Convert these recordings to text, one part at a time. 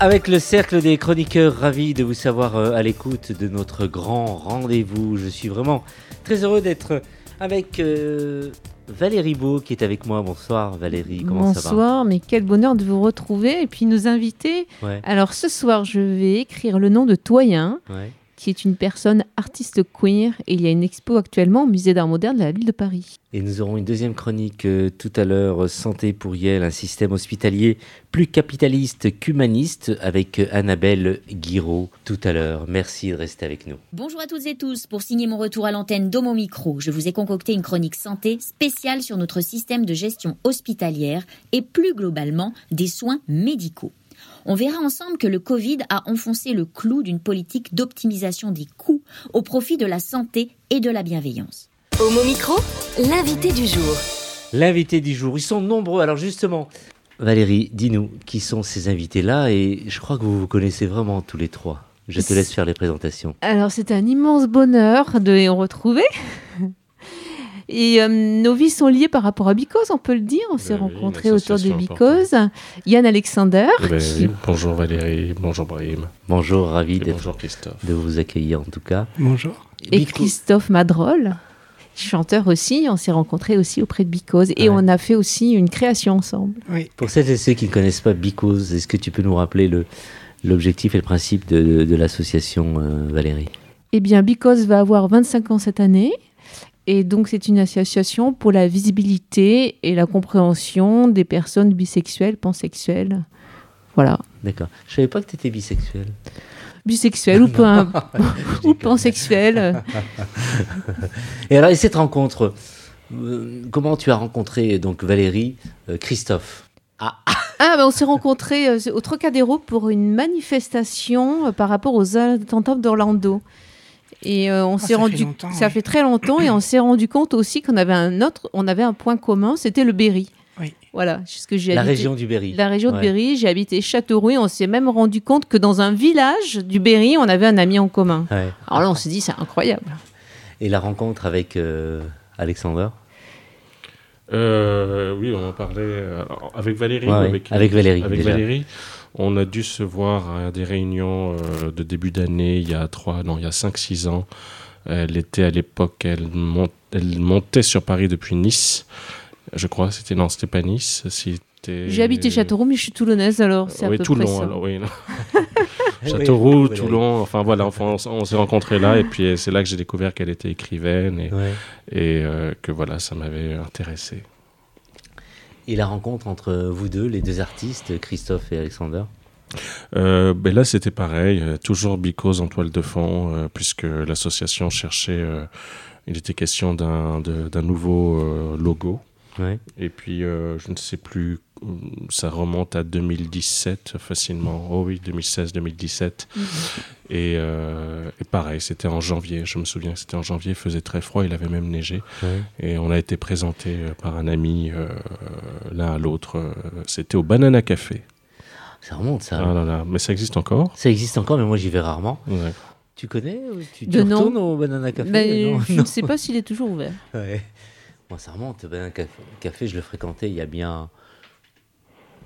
Avec le cercle des chroniqueurs, ravi de vous savoir euh, à l'écoute de notre grand rendez-vous. Je suis vraiment très heureux d'être avec euh, Valérie Beau qui est avec moi. Bonsoir Valérie, comment ça va? Bonsoir, mais quel bonheur de vous retrouver et puis nous inviter. Ouais, Alors ce soir, je vais écrire le nom de Toyen, ouais. Qui est une personne artiste queer, et il y a une expo actuellement au musée d'art moderne de la ville de Paris. Et nous aurons une deuxième chronique euh, tout à l'heure, euh, Santé pour Yel, un système hospitalier plus capitaliste qu'humaniste avec euh, Annabelle Guiraud tout à l'heure. Merci de rester avec nous. Bonjour à toutes et tous. Pour signer mon retour à l'antenne d'Homo Micro, je vous ai concocté une chronique santé spéciale sur notre système de gestion hospitalière et plus globalement des soins médicaux. On verra ensemble que le Covid a enfoncé le clou d'une politique d'optimisation des coûts au profit de la santé et de la bienveillance. Homo Micro, l'invité du jour. L'invité du jour, ils sont nombreux. Alors justement, Valérie, dis-nous qui sont ces invités-là et je crois que vous vous connaissez vraiment tous les trois. Je te laisse faire les présentations. Alors c'est un immense bonheur de les retrouver. Et euh, nos vies sont liées par rapport à Bicose, on peut le dire. On s'est oui, rencontrés autour de Bicose. Yann Alexander, Eh ben qui- oui, Bonjour Valérie, bonjour Brahim, Bonjour, ravi bonjour Christophe. de vous accueillir en tout cas. Bonjour. et Bico- Christophe Madrol, chanteur aussi. On s'est rencontrés aussi auprès de Bicose. Et Ouais. on a fait aussi une création ensemble. Oui. Pour celles et ceux qui ne connaissent pas Bicose, est-ce que tu peux nous rappeler le, l'objectif et le principe de, de l'association euh, Valérie? Eh bien, Bicose va avoir 25 ans cette année. Et donc, c'est une association pour la visibilité et la compréhension des personnes bisexuelles, pansexuelles. Voilà. D'accord. Je savais pas que tu étais bisexuel. Bisexuelles ou, pan- ou pansexuelles. Et alors, et cette rencontre, euh, comment tu as rencontré donc Valérie, euh, Christophe? Ah, Ah, ben, on s'est rencontrés euh, au Trocadéro pour une manifestation par rapport aux attentats d'Orlando. Et euh, on Ah, s'est ça fait rendu, longtemps, ça ouais. fait très longtemps, et on s'est rendu compte aussi qu'on avait un autre, on avait un point commun, c'était le Berry. Oui. Voilà, puisque j'ai la habité- région du Berry. La région de Ouais. Berry, j'ai habité Châteauroux et on s'est même rendu compte que dans un village du Berry, on avait un ami en commun. Ouais. Alors là, on s'est dit, c'est incroyable. Et la rencontre avec euh, Alexander? Euh, oui, on en parlait euh, avec Valérie. Ouais, avec, avec Valérie, Avec déjà. Valérie, on a dû se voir à des réunions euh, de début d'année il y a trois, non, il y a 5-6 ans. Elle était à l'époque, elle, mont- elle montait sur Paris depuis Nice. Je crois, c'était non, c'était pas Nice, c'était. J'ai habité Châteauroux, mais je suis toulonnaise, alors c'est à oui, peu Toulon, près ça. alors oui. non. Oui, Châteauroux. Toulon, enfin voilà, enfin, on, s'est rencontrés là et puis c'est là que j'ai découvert qu'elle était écrivaine et, Ouais. et euh, que voilà, ça m'avait intéressé. Et la rencontre entre vous deux, les deux artistes, Christophe et Alexander Euh, ben là, c'était pareil, euh, toujours Bicose en toile de fond, euh, puisque l'association cherchait, il était question d'un nouveau logo. Ouais. Et puis, euh, je ne sais plus, euh, ça remonte à 2017 facilement. Oh oui, 2016-2017. Et, euh, et pareil, c'était en janvier. Je me souviens, c'était en janvier, il faisait très froid, il avait même neigé. Ouais. Et on a été présenté par un ami euh, l'un à l'autre. C'était au Banana Café. Ça remonte, ça. Ah là là, mais ça existe encore? Ça existe encore, mais moi j'y vais rarement. Ouais. Tu connais ou Tu, tu De nom. retournes au Banana Café? Non, je ne sais pas s'il est toujours ouvert. Ouais. Moi, ça remonte. Le Banana Café, Café, je le fréquentais il y a bien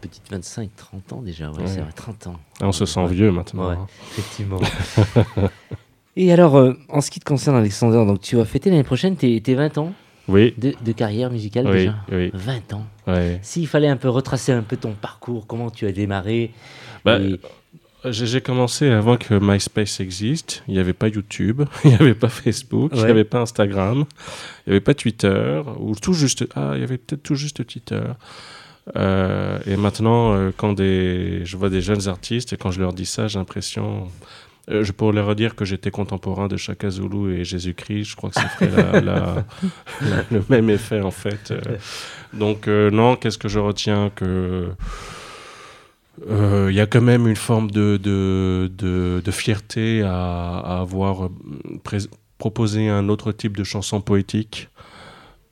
petite 25, 30 ans déjà. Ouais, Ouais. c'est vrai, 30 ans. Ah, on se sent Ouais. vieux maintenant. Hein. Effectivement. Et alors, euh, en ce qui te concerne, Alexander, donc tu vas fêter l'année prochaine tes, tes 20 ans Oui, de, de carrière musicale oui, déjà? oui. 20 ans. S'il fallait un peu retracer un peu ton parcours, comment tu as démarré? Bah, et- J'ai commencé avant que MySpace existe. Il n'y avait pas YouTube, il n'y avait pas Facebook, il n'y avait pas Instagram, il n'y avait pas Twitter, ou tout juste. Ah, il y avait peut-être tout juste Twitter. Euh, et maintenant, euh, quand des, je vois des jeunes artistes et quand je leur dis ça, j'ai l'impression. euh, je pourrais leur dire que j'étais contemporain de Chaka Zulu et Jésus-Christ. Je crois que ça ferait la- la- la- le même effet en fait. Donc non, qu'est-ce que je retiens que euh, il y a quand même une forme de, de, de, de fierté à, à avoir proposer un autre type de chanson poétique,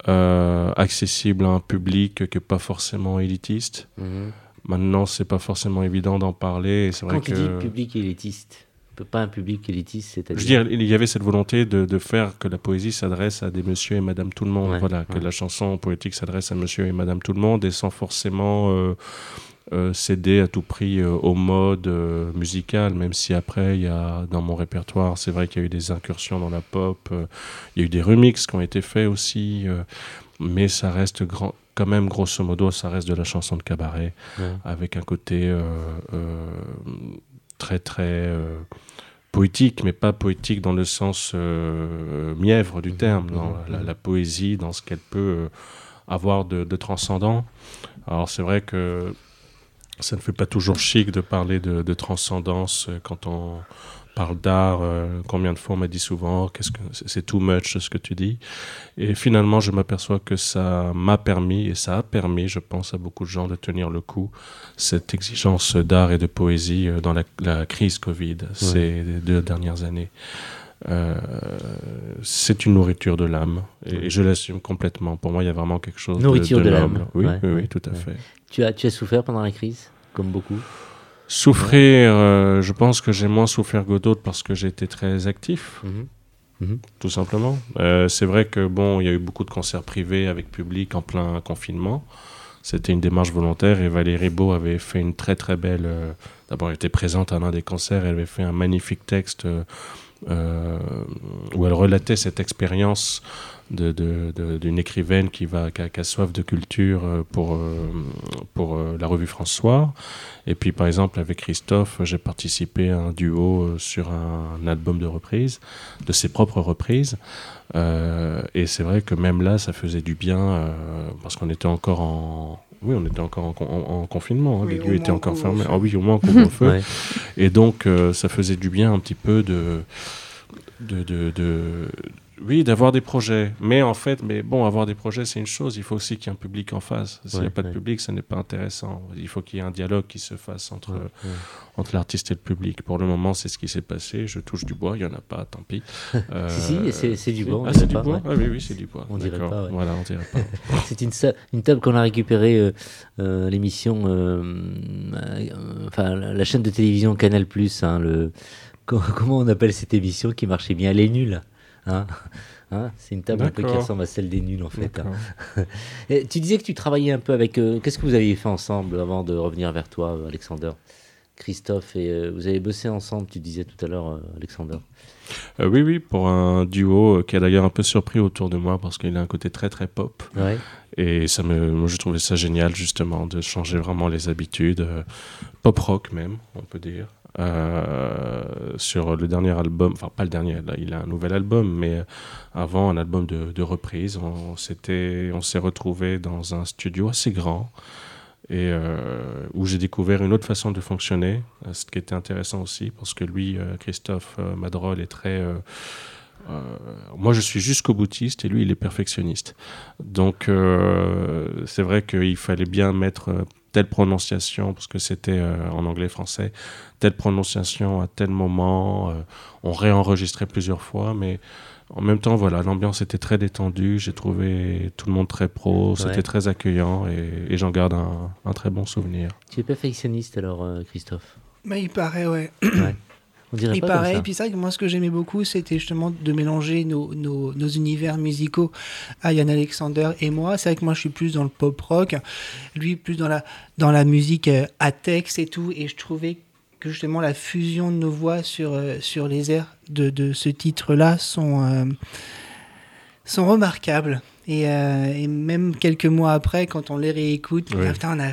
euh, accessible à un public qui n'est pas forcément élitiste. Mhm. Maintenant, c'est pas forcément évident d'en parler. C'est vrai Quand tu dis public élitiste, pas un public élitiste, c'est-à-dire. Je veux dire, il y avait cette volonté de, de faire que la poésie s'adresse à des monsieur et madame tout le monde. Ouais, voilà, que la chanson poétique s'adresse à monsieur et madame tout le monde et sans forcément euh, euh, céder à tout prix euh, au mode euh, musical, même si après, il y a, dans mon répertoire, c'est vrai qu'il y a eu des incursions dans la pop, euh, il y a eu des remixes qui ont été faits aussi, mais ça reste grand, quand même, grosso modo, ça reste de la chanson de cabaret Ouais. avec un côté très très poétique, mais pas poétique dans le sens mièvre du Mhm, terme, dans la, mhm. la poésie, dans ce qu'elle peut avoir de, de transcendant. Alors c'est vrai que ça ne fait pas toujours chic de parler de, de transcendance euh, quand on parle d'art. euh, combien de fois on m'a dit souvent, qu'est-ce que c'est too much ce que tu dis? Et finalement, je m'aperçois que ça m'a permis et ça a permis, je pense, à beaucoup de gens de tenir le coup cette exigence d'art et de poésie euh, dans la, la crise Covid ces deux dernières années. Euh, c'est une nourriture de l'âme et, et je l'assume complètement. Pour moi, il y a vraiment quelque chose de- Nourriture de l'âme. Oui, Ouais, oui, oui, tout à ouais. fait. Tu as, tu as souffert pendant la crise, comme beaucoup? Souffrir, euh, je pense que j'ai moins souffert que d'autres parce que j'ai été très actif, Mhm. tout simplement. Euh, c'est vrai que bon, il y a eu beaucoup de concerts privés avec public en plein confinement. C'était une démarche volontaire et Valérie Beau avait fait une très très belle. euh, D'abord, elle était présente à l'un des concerts. Elle avait fait un magnifique texte où elle relatait cette expérience d'une écrivaine qui, va, qui, a, soif de culture euh, pour, euh, pour euh, la revue François. Et puis, par exemple, avec Christophe, j'ai participé à un duo euh, sur un, album de reprises, de ses propres reprises. Euh, et c'est vrai que même là, ça faisait du bien euh, parce qu'on était encore en. Oui, on était encore en, con- en- en confinement. hein. Oui, les lieux étaient encore fermés. Ah oui, au moins en couvre-feu. Ouais. Et donc, euh, ça faisait du bien un petit peu de. de, de, de- oui, d'avoir des projets. Mais en fait, mais bon, avoir des projets, c'est une chose. Il faut aussi qu'il y ait un public en face. S'il n'y a Ouais, pas de public, ça n'est pas intéressant. Il faut qu'il y ait un dialogue qui se fasse entre, Ouais, entre l'artiste et le public. Pour le moment, c'est ce qui s'est passé. Je touche du bois, il n'y en a pas, tant pis. Euh, Si, si, c'est- c'est du bois, Ah, c'est du pas, bois. Ah oui, oui, c'est du bois. On dirait pas. Voilà, on dirait pas. C'est une, table qu'on a récupérée, euh, euh, l'émission, euh, euh, enfin la chaîne de télévision Canal hein, le, co- comment on appelle cette émission qui marchait bien? Les Nuls. Hein Hein, c'est une table un peu qui ressemble à celle des nuls en fait. hein. Tu disais que tu travaillais un peu avec. euh, Qu'est-ce que vous aviez fait ensemble avant de revenir vers toi, euh, Alexander? Christophe, et euh, vous avez bossé ensemble, tu disais tout à l'heure, euh, Alexander. Euh, oui, oui, pour un duo euh, qui a d'ailleurs un peu surpris autour de moi parce qu'il a un côté très très pop. Ouais. Et ça me, moi, je trouvais ça génial justement de changer vraiment les habitudes, euh, pop rock même, on peut dire. Euh, sur le dernier album, enfin pas le dernier, il a un nouvel album, mais avant un album de, de reprise, on, s'est retrouvé dans un studio assez grand et euh, où j'ai découvert une autre façon de fonctionner, euh, ce qui était intéressant aussi parce que lui, Christophe Madrol, est très moi, je suis jusqu'au boutiste et lui, il est perfectionniste. Donc, c'est vrai qu'il fallait bien mettre telle prononciation, parce que c'était en anglais-français, telle prononciation à tel moment. euh, on réenregistrait plusieurs fois, mais en même temps, voilà, l'ambiance était très détendue. J'ai trouvé tout le monde très pro, c'était Ouais. très accueillant et, et j'en garde un, un très bon souvenir. Tu es perfectionniste alors, euh, Christophe? Bah, il paraît, ouais. On dirait Il pas paraît. ça. Et puis c'est vrai que moi, ce que j'aimais beaucoup, c'était justement de mélanger nos, nos, nos univers musicaux à Yann Alexander et moi. C'est vrai que moi, je suis plus dans le pop rock, lui plus dans la, dans la musique euh, à texte et tout. Et je trouvais que justement la fusion de nos voix sur, euh, sur les airs de, de ce titre-là sont, euh, sont remarquables. Et, euh, et même quelques mois après, quand on les réécoute, ah, putain, on a-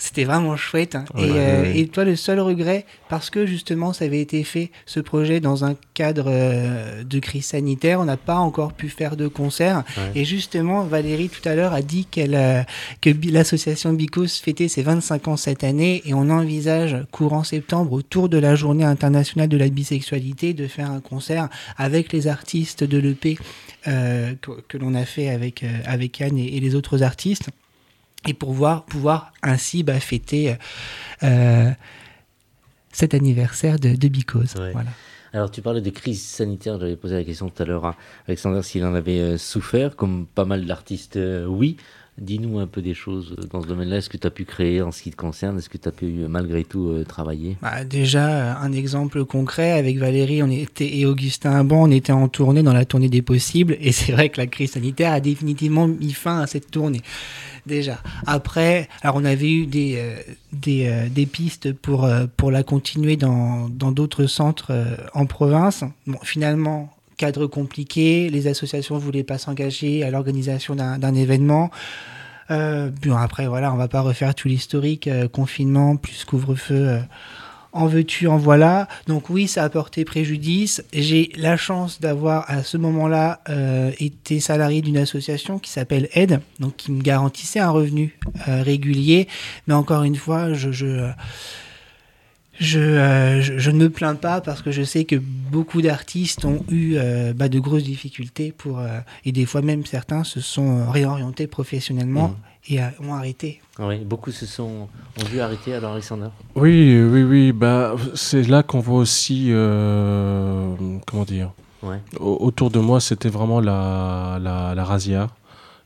c'était vraiment chouette. hein. Ouais, et, ouais, euh, ouais. et toi, le seul regret, parce que justement, ça avait été fait, ce projet, dans un cadre euh, de crise sanitaire, on n'a pas encore pu faire de concert. Ouais. Et justement, Valérie, tout à l'heure, a dit qu'elle, euh, que l'association Bicos fêtait ses 25 ans cette année et on envisage, courant septembre, autour de la journée internationale de la bisexualité, de faire un concert avec les artistes de l'EP que, que l'on a fait avec, avec Anne et, et les autres artistes. Et pour pouvoir, pouvoir ainsi bah, fêter euh, cet anniversaire de, de Bicos. Ouais. Voilà. Alors, tu parlais de crise sanitaire. J'avais posé la question tout à l'heure à Alexander s'il en avait euh, souffert. Comme pas mal d'artistes, euh, oui. Dis-nous un peu des choses dans ce domaine-là. Est-ce que tu as pu créer en ce qui te concerne? Est-ce que tu as pu malgré tout euh, travailler? Bah, Déjà, un exemple concret avec Valérie on était, et Augustin Aban, on était en tournée dans la tournée des possibles. Et c'est vrai que la crise sanitaire a définitivement mis fin à cette tournée déjà. Après, alors on avait eu des, euh, des, euh, des, pistes pour, euh, pour la continuer dans d'autres centres en province. Bon, finalement, cadre compliqué, les associations ne voulaient pas s'engager à l'organisation d'un événement. bon, après, voilà, on va pas refaire tout l'historique, confinement, plus couvre-feu en veux-tu, en voilà. Donc oui, ça a porté préjudice. J'ai la chance d'avoir à ce moment-là euh, été salarié d'une association qui s'appelle Aide, donc qui me garantissait un revenu euh, régulier. Mais encore une fois, je euh, je, je, ne me plains pas parce que je sais que beaucoup d'artistes ont eu bah, de grosses difficultés pour et des fois même certains se sont réorientés professionnellement. Mmh et ont arrêté. Oui, beaucoup se sont ont dû arrêter alors Alexander. Oui, oui, oui. Bah, c'est là qu'on voit aussi euh, comment dire. Ouais. autour de moi, c'était vraiment la, la, la razzia.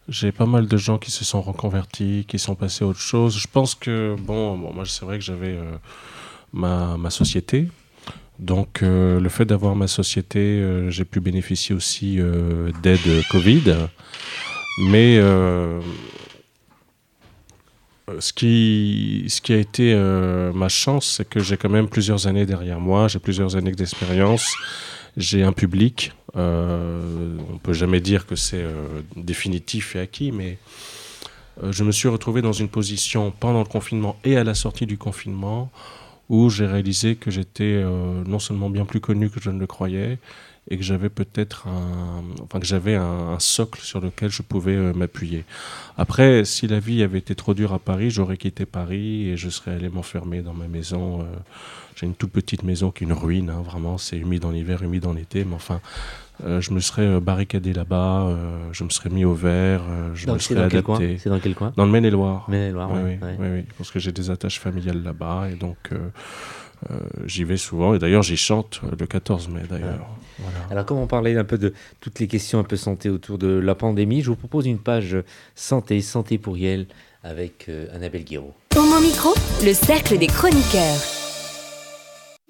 J'ai pas mal de gens qui se sont reconvertis, qui sont passés à autre chose. Je pense que, bon, bon moi, c'est vrai que j'avais euh, ma, société. Donc, euh, le fait d'avoir ma société, j'ai pu bénéficier aussi d'aide Covid. Mais euh, ce qui, ce qui a été euh, ma chance, c'est que j'ai quand même plusieurs années derrière moi, j'ai plusieurs années d'expérience, j'ai un public. Euh, on peut jamais dire que c'est euh, définitif et acquis, mais je me suis retrouvé dans une position pendant le confinement et à la sortie du confinement où j'ai réalisé que j'étais non seulement bien plus connu que je ne le croyais, et que j'avais peut-être un, enfin que j'avais un, socle sur lequel je pouvais euh, m'appuyer. Après, si la vie avait été trop dure à Paris, j'aurais quitté Paris et je serais allé m'enfermer dans ma maison. Euh, j'ai une toute petite maison qui est une ruine, hein, vraiment, c'est humide en hiver, humide en été, mais enfin, euh, je me serais barricadé là-bas, je me serais mis au vert, je me serais adapté. C'est dans quel coin? Dans le Maine-et-Loire. Maine-et-Loire, oui, oui, oui, oui, parce que j'ai des attaches familiales là-bas et donc euh, j'y vais souvent et d'ailleurs j'y chante le 14 mai d'ailleurs. Alors comme on parlait un peu de toutes les questions un peu santé autour de la pandémie, je vous propose une page santé, santé pour Yel avec euh, Annabelle Guiraud. Au mon micro, le cercle des chroniqueurs.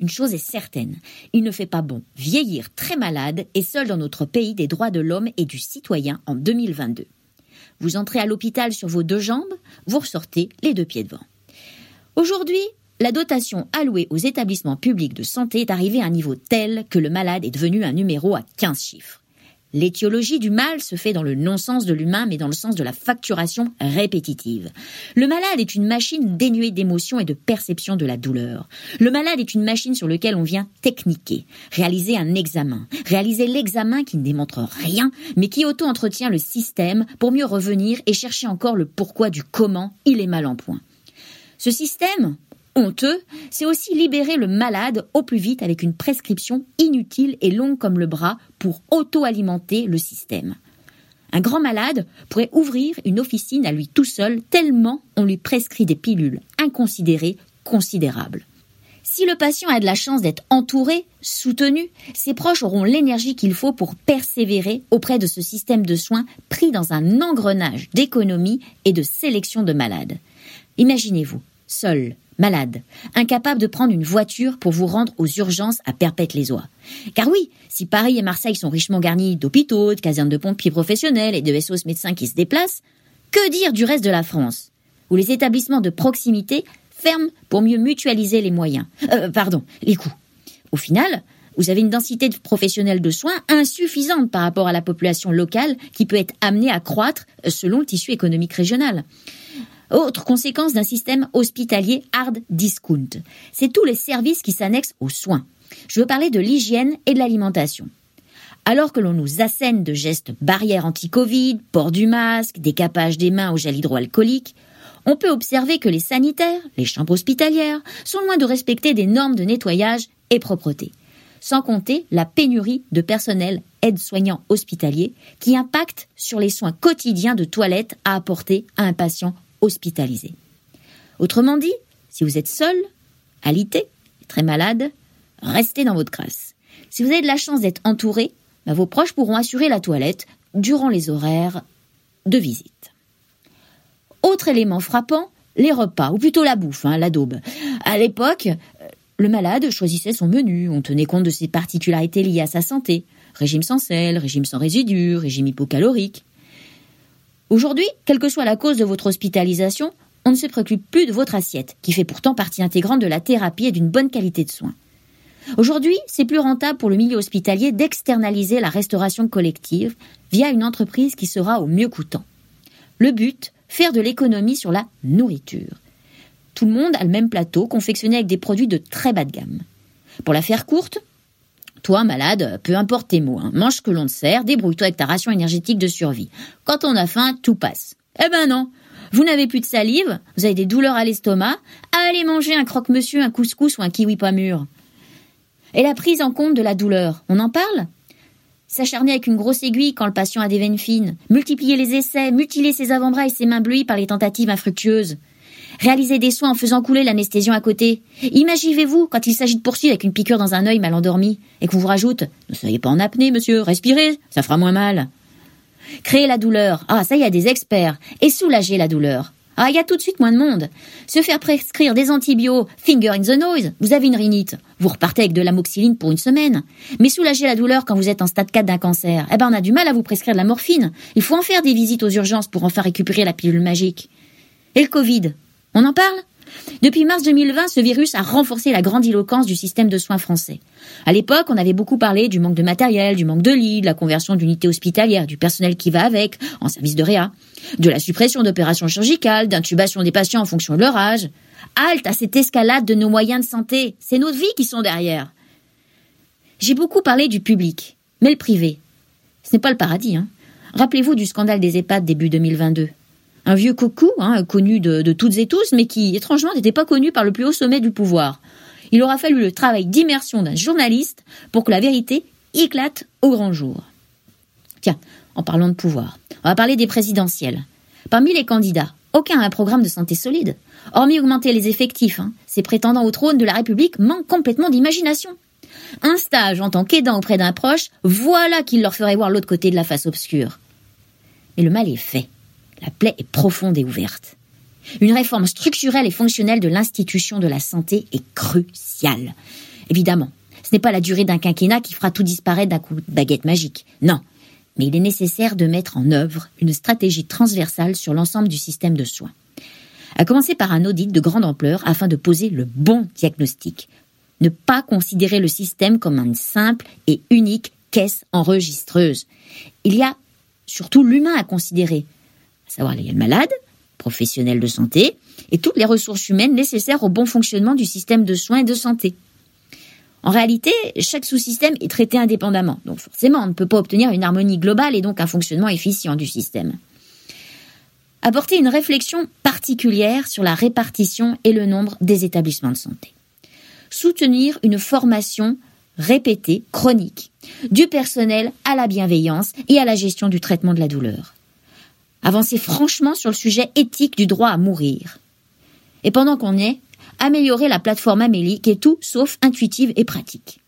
Une chose est certaine, il ne fait pas bon vieillir très malade et seul dans notre pays des droits de l'homme et du citoyen en 2022. Vous entrez à l'hôpital sur vos deux jambes, vous ressortez les deux pieds devant. Aujourd'hui, la dotation allouée aux établissements publics de santé est arrivée à un niveau tel que le malade est devenu un numéro à 15 chiffres. L'étiologie du mal se fait dans le non-sens de l'humain, mais dans le sens de la facturation répétitive. Le malade est une machine dénuée d'émotion et de perception de la douleur. Le malade est une machine sur laquelle on vient techniquer, réaliser un examen, réaliser l'examen qui ne démontre rien, mais qui auto-entretient le système pour mieux revenir et chercher encore le pourquoi du comment il est mal en point. Ce système, honteux, c'est aussi libérer le malade au plus vite avec une prescription inutile et longue comme le bras pour auto-alimenter le système. Un grand malade pourrait ouvrir une officine à lui tout seul tellement on lui prescrit des pilules inconsidérées considérables. Si le patient a de la chance d'être entouré, soutenu, ses proches auront l'énergie qu'il faut pour persévérer auprès de ce système de soins pris dans un engrenage d'économie et de sélection de malades. Imaginez-vous, seul, malade, incapable de prendre une voiture pour vous rendre aux urgences à Perpète-les-Oies. Car oui, si Paris et Marseille sont richement garnis d'hôpitaux, de casernes de pompiers professionnels et de SOS médecins qui se déplacent, que dire du reste de la France, où les établissements de proximité ferment pour mieux mutualiser les moyens, euh, pardon, les coûts. Au final, vous avez une densité de professionnels de soins insuffisante par rapport à la population locale qui peut être amenée à croître selon le tissu économique régional. Autre conséquence d'un système hospitalier hard discount, c'est tous les services qui s'annexent aux soins. Je veux parler de l'hygiène et de l'alimentation. Alors que l'on nous assène de gestes barrières anti-Covid, port du masque, décapage des mains au gel hydroalcoolique, on peut observer que les sanitaires, les chambres hospitalières, sont loin de respecter des normes de nettoyage et propreté. Sans compter la pénurie de personnel aide-soignant hospitalier qui impacte sur les soins quotidiens de toilette à apporter à un patient hospitalisé. Autrement dit, si vous êtes seul, alité, très malade, restez dans votre grâce. Si vous avez de la chance d'être entouré, bah, vos proches pourront assurer la toilette durant les horaires de visite. Autre élément frappant, les repas, ou plutôt la bouffe, hein, la. À l'époque, le malade choisissait son menu, on tenait compte de ses particularités liées à sa santé. Régime sans sel, régime sans résidus, régime hypocalorique. Aujourd'hui, quelle que soit la cause de votre hospitalisation, on ne se préoccupe plus de votre assiette, qui fait pourtant partie intégrante de la thérapie et d'une bonne qualité de soins. Aujourd'hui, c'est plus rentable pour le milieu hospitalier d'externaliser la restauration collective via une entreprise qui sera au mieux coûtant. Le but, faire de l'économie sur la nourriture. Tout le monde a le même plateau confectionné avec des produits de très bas de gamme. Pour la faire courte, toi, malade, peu importe tes mots, hein, mange ce que l'on te sert, débrouille-toi avec ta ration énergétique de survie. Quand on a faim, tout passe. Eh ben non, vous n'avez plus de salive, vous avez des douleurs à l'estomac, allez manger un croque-monsieur, un couscous ou un kiwi pas mûr. Et la prise en compte de la douleur, on en parle? S'acharner avec une grosse aiguille quand le patient a des veines fines, multiplier les essais, mutiler ses avant-bras et ses mains bleuies par les tentatives infructueuses. Réaliser des soins en faisant couler l'anesthésion à côté. Imaginez-vous quand il s'agit de poursuivre avec une piqûre dans un œil mal endormi et qu'on vous rajoute Ne soyez pas en apnée, monsieur, respirez, ça fera moins mal. Créer la douleur. Ah, ça y a des experts. Et soulager la douleur. Ah, il y a tout de suite moins de monde. Se faire prescrire des antibiotiques, finger in the nose, vous avez une rhinite. Vous repartez avec de l'amoxyline pour une semaine. Mais soulager la douleur quand vous êtes en stade 4 d'un cancer, eh ben on a du mal à vous prescrire de la morphine. Il faut en faire des visites aux urgences pour enfin récupérer la pilule magique. Et le Covid? On en parle? Depuis mars 2020, ce virus a renforcé la grandiloquence du système de soins français. À l'époque, on avait beaucoup parlé du manque de matériel, du manque de lits, de la conversion d'unités hospitalières, du personnel qui va avec, en service de réa, de la suppression d'opérations chirurgicales, d'intubation des patients en fonction de leur âge. Halte à cette escalade de nos moyens de santé. C'est nos vies qui sont derrière. J'ai beaucoup parlé du public, mais le privé. Ce n'est pas le paradis, hein. Rappelez-vous du scandale des EHPAD début 2022 un vieux coucou, hein, connu de, toutes et tous, mais qui, étrangement, n'était pas connu par le plus haut sommet du pouvoir. Il aura fallu le travail d'immersion d'un journaliste pour que la vérité éclate au grand jour. Tiens, en parlant de pouvoir, on va parler des présidentielles. Parmi les candidats, aucun n'a un programme de santé solide. Hormis augmenter les effectifs, hein, ces prétendants au trône de la République manquent complètement d'imagination. Un stage en tant qu'aidant auprès d'un proche, voilà qui leur ferait voir l'autre côté de la face obscure. Mais le mal est fait. La plaie est profonde et ouverte. Une réforme structurelle et fonctionnelle de l'institution de la santé est cruciale. Évidemment, ce n'est pas la durée d'un quinquennat qui fera tout disparaître d'un coup de baguette magique. Non. Mais il est nécessaire de mettre en œuvre une stratégie transversale sur l'ensemble du système de soins. À commencer par un audit de grande ampleur afin de poser le bon diagnostic. Ne pas considérer le système comme une simple et unique caisse enregistreuse. Il y a surtout l'humain à considérer, savoir les malades, professionnels de santé, et toutes les ressources humaines nécessaires au bon fonctionnement du système de soins et de santé. En réalité, chaque sous-système est traité indépendamment, donc forcément on ne peut pas obtenir une harmonie globale et donc un fonctionnement efficient du système. Apporter une réflexion particulière sur la répartition et le nombre des établissements de santé. Soutenir une formation répétée, chronique, du personnel à la bienveillance et à la gestion du traitement de la douleur avancer franchement sur le sujet éthique du droit à mourir. Et pendant qu'on est, améliorer la plateforme Amélie qui est tout sauf intuitive et pratique.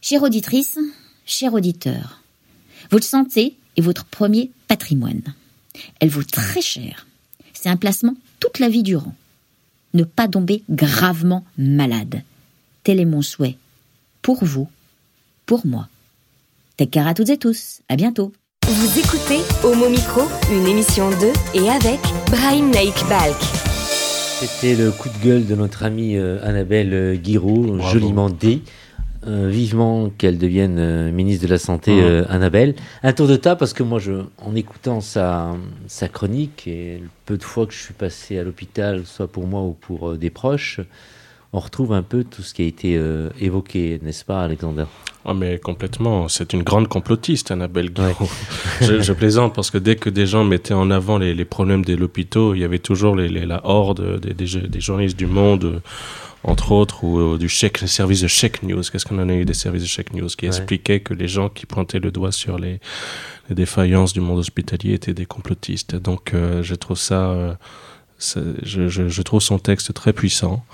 Chère auditrice, cher auditeur, votre santé est votre premier patrimoine. Elle vaut très cher. C'est un placement toute la vie durant. Ne pas tomber gravement malade. Tel est mon souhait. Pour vous, pour moi. Care à toutes et tous. À bientôt. Vous écoutez Homo Micro, une émission de et avec Brahim Naik Balk. C'était le coup de gueule de notre amie euh, Annabelle euh, Guiraud, joliment dit. Euh, vivement qu'elle devienne ministre de la Santé, Annabelle. Un tour de table, parce que moi, je, en écoutant sa, sa chronique, et le peu de fois que je suis passé à l'hôpital, soit pour moi ou pour des proches, on retrouve un peu tout ce qui a été évoqué, n'est-ce pas, Alexander? Ah mais complètement, c'est une grande complotiste, Annabelle Guiraud. je, plaisante parce que dès que des gens mettaient en avant les, problèmes de l'hôpital, il y avait toujours les, la horde des, des, journalistes du monde, euh, entre autres, ou, euh, du chèque, service de check news. Qu'est-ce qu'on en a eu des services de check news qui expliquaient que les gens qui pointaient le doigt sur les, défaillances du monde hospitalier étaient des complotistes. Donc euh, je trouve ça, je, je, trouve son texte très puissant.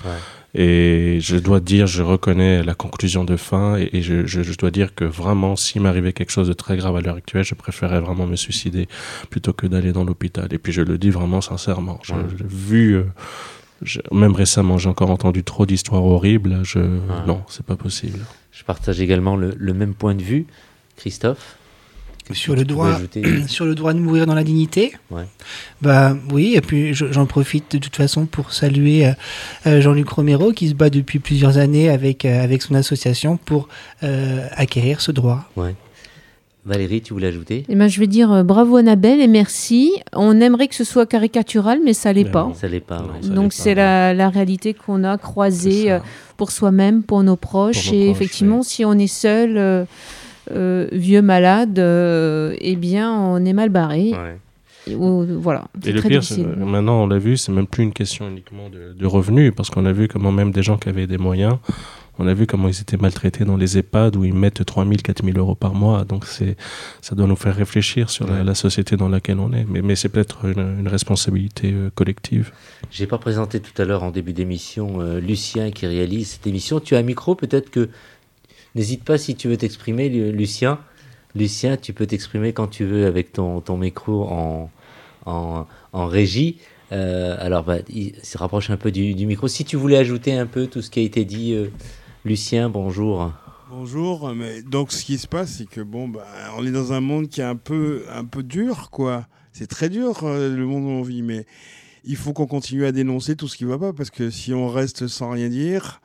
Et je dois dire, je reconnais la conclusion de fin et, je, dois dire que vraiment, s'il m'arrivait quelque chose de très grave à l'heure actuelle, je préférerais vraiment me suicider plutôt que d'aller dans l'hôpital. Et puis je le dis vraiment sincèrement. Vu, euh, même récemment, j'ai encore entendu trop d'histoires horribles. Je, Non, c'est pas possible. Je partage également le, le même point de vue. Christophe sur le, droit, sur le droit de mourir dans la dignité. Bah oui, et puis j'en profite de toute façon pour saluer euh, euh, Jean-Luc Romero qui se bat depuis plusieurs années avec, euh, avec son association pour acquérir ce droit. Ouais. Valérie, tu voulais ajouter? Eh ben, Je vais dire bravo Annabelle et merci. On aimerait que ce soit caricatural, mais ça l'est pas. Ça l'est pas. Donc c'est la, la, réalité qu'on a croisée pour soi-même, pour nos proches. et effectivement, si on est seul euh, vieux malade, euh, eh bien, on est mal barré. voilà. Et le pire, maintenant on l'a vu, c'est même plus une question uniquement de, revenus, parce qu'on a vu comment même des gens qui avaient des moyens, on a vu comment ils étaient maltraités dans les EHPAD où ils mettent 3 000, 4 000 euros par mois. Donc c'est, ça doit nous faire réfléchir sur la, société dans laquelle on est. Mais, mais c'est peut-être une, responsabilité euh, collective. J'ai pas présenté tout à l'heure en début d'émission Lucien qui réalise cette émission. Tu as un micro, peut-être que N'hésite pas si tu veux t'exprimer, Lucien. Lucien, tu peux t'exprimer quand tu veux avec ton, ton micro en, en, régie. Euh, alors, bah, il se rapproche un peu du, micro. Si tu voulais ajouter un peu tout ce qui a été dit, euh, Lucien, bonjour. Bonjour, mais donc ce qui se passe, c'est que bon, bah, on est dans un monde qui est un peu, un peu dur, quoi. C'est très dur euh, le monde où on vit, mais il faut qu'on continue à dénoncer tout ce qui ne va pas, parce que si on reste sans rien dire,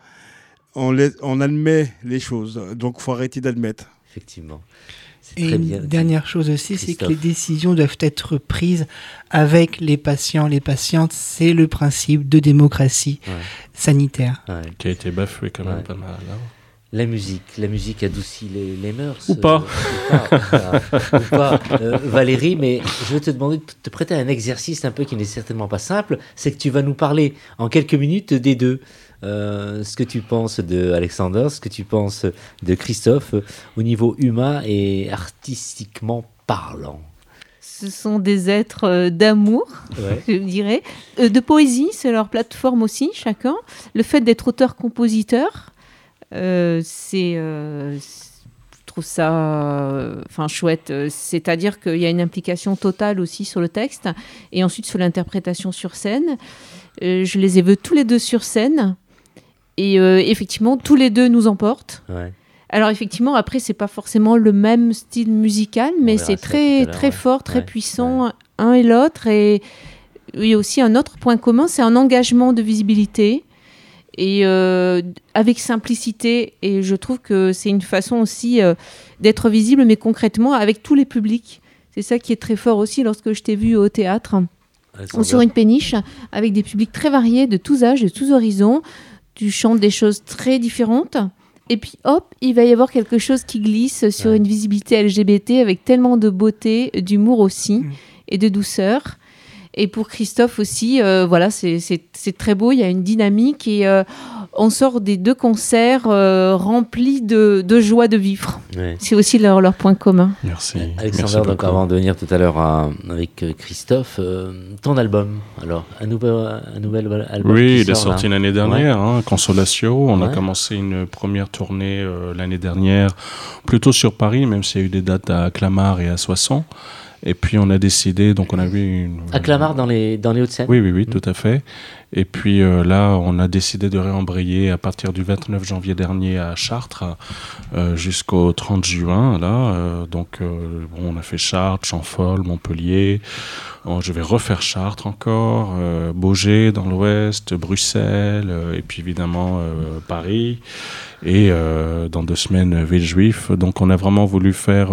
on, admet les choses. Donc, il faut arrêter d'admettre. Effectivement. Et une dernière chose aussi, c'est que les décisions doivent être prises avec les patients. Les patientes, c'est le principe de démocratie sanitaire. Qui a été bafoué quand même pas mal. Hein. la musique, la musique adoucit les, les mœurs. Ou pas. ou pas, euh, Valérie, mais je vais te demander de te prêter un exercice un peu qui n'est certainement pas simple. C'est que tu vas nous parler en quelques minutes des deux. Euh, ce que tu penses de Alexander, ce que tu penses de Christophe euh, au niveau humain et artistiquement parlant. Ce sont des êtres euh, d'amour, je dirais, de poésie, c'est leur plateforme aussi, chacun. Le fait d'être auteur-compositeur, c'est je trouve ça enfin chouette. C'est-à-dire qu'il y a une implication totale aussi sur le texte et ensuite sur l'interprétation sur scène. je les ai vus tous les deux sur scène. Et euh, effectivement, tous les deux nous emportent. Alors effectivement, après, c'est pas forcément le même style musical, mais c'est très très fort, très puissant, un et l'autre. Et il y a aussi un autre point commun, c'est un engagement de visibilité et euh, avec simplicité. Et je trouve que c'est une façon aussi euh, d'être visible, mais concrètement avec tous les publics. C'est ça qui est très fort aussi lorsque je t'ai vu au théâtre. sur une péniche, avec des publics très variés, de tous âges, de tous horizons tu chantes des choses très différentes. Et puis hop, il va y avoir quelque chose qui glisse sur une visibilité LGBT avec tellement de beauté, d'humour aussi, mm. et de douceur. Et pour Christophe aussi, euh, voilà, c'est très beau, il y a une dynamique et euh, on sort des deux concerts euh, remplis de, de, joie de vivre. C'est aussi leur, leur, point commun. Merci. Alexandre, donc avant de venir tout à l'heure avec Christophe, ton album, alors, un nouvel, un nouvel album Oui, il est sorti l'année dernière, hein, Consolatio. On a commencé une première tournée l'année dernière, plutôt sur Paris, même s'il y a eu des dates à Clamart et à Soissons. Et puis on a décidé, donc on a vu une... À Clamart dans les, dans les Hauts-de-Seine Oui, oui, oui, tout à fait. Et puis euh, là, on a décidé de réembrayer à partir du 29 janvier dernier à Chartres euh, jusqu'au 30 juin. Là, euh, donc bon, on a fait Chartres, Champfort, Montpellier. je vais refaire Chartres encore, Beaugé dans l'Ouest, Bruxelles, et puis évidemment Paris. Et dans deux semaines, Villejuif. Donc on a vraiment voulu faire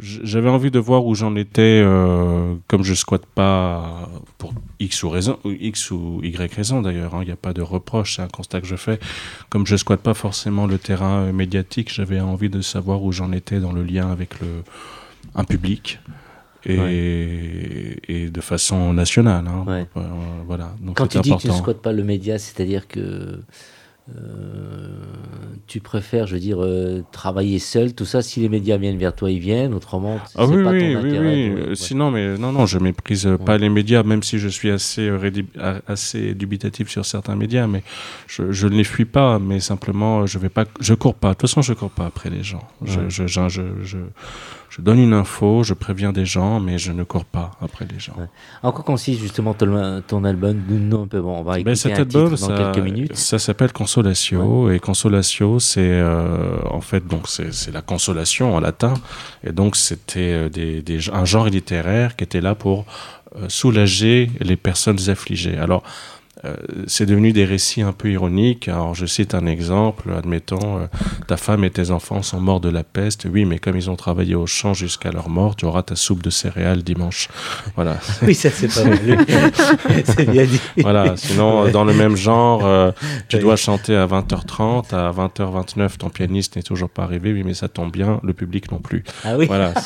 j'avais envie de voir où j'en étais, euh, comme je squatte pas pour X ou, raison, X ou Y raison d'ailleurs, hein. il n'y a pas de reproche, c'est un constat que je fais. Comme je squatte pas forcément le terrain euh, médiatique, j'avais envie de savoir où j'en étais dans le lien avec le, un public. Et, et, de façon nationale. Hein. Euh, voilà. Donc Quand tu dis que tu ne squattes pas le média, c'est-à-dire que tu préfères, je veux dire, euh, travailler seul, tout ça, si les médias viennent vers toi, ils viennent, autrement, c'est ah oui, pas oui, ton oui, intérêt. Oui, Sinon, mais non, non, je méprise euh, pas les médias, même si je suis assez, euh, assez dubitatif sur certains médias, mais je, je, ne les fuis pas, mais simplement, je vais pas, je cours pas. De toute façon, je cours pas après les gens. Je, je, je, je donne une info, je préviens des gens, mais je ne cours pas après les gens. En quoi consiste justement ton, ton album? Non, un peu bon, on va ben, écouter cet un album, dans ça, quelques minutes. Ça s'appelle Consolatio et Consolatio, c'est euh, en fait donc c'est la consolation en latin et donc c'était euh, des, des, un genre littéraire qui était là pour euh, soulager les personnes affligées. Alors euh, c'est devenu des récits un peu ironiques. Alors, je cite un exemple. Admettons, euh, ta femme et tes enfants sont morts de la peste. Oui, mais comme ils ont travaillé au champ jusqu'à leur mort, tu auras ta soupe de céréales dimanche. Voilà. Oui, ça, c'est pas mal. c'est bien dit. Voilà. Sinon, dans le même genre, euh, tu dois chanter à 20h30. À 20h29, ton pianiste n'est toujours pas arrivé. Oui, mais ça tombe bien. Le public non plus. Ah oui. Voilà.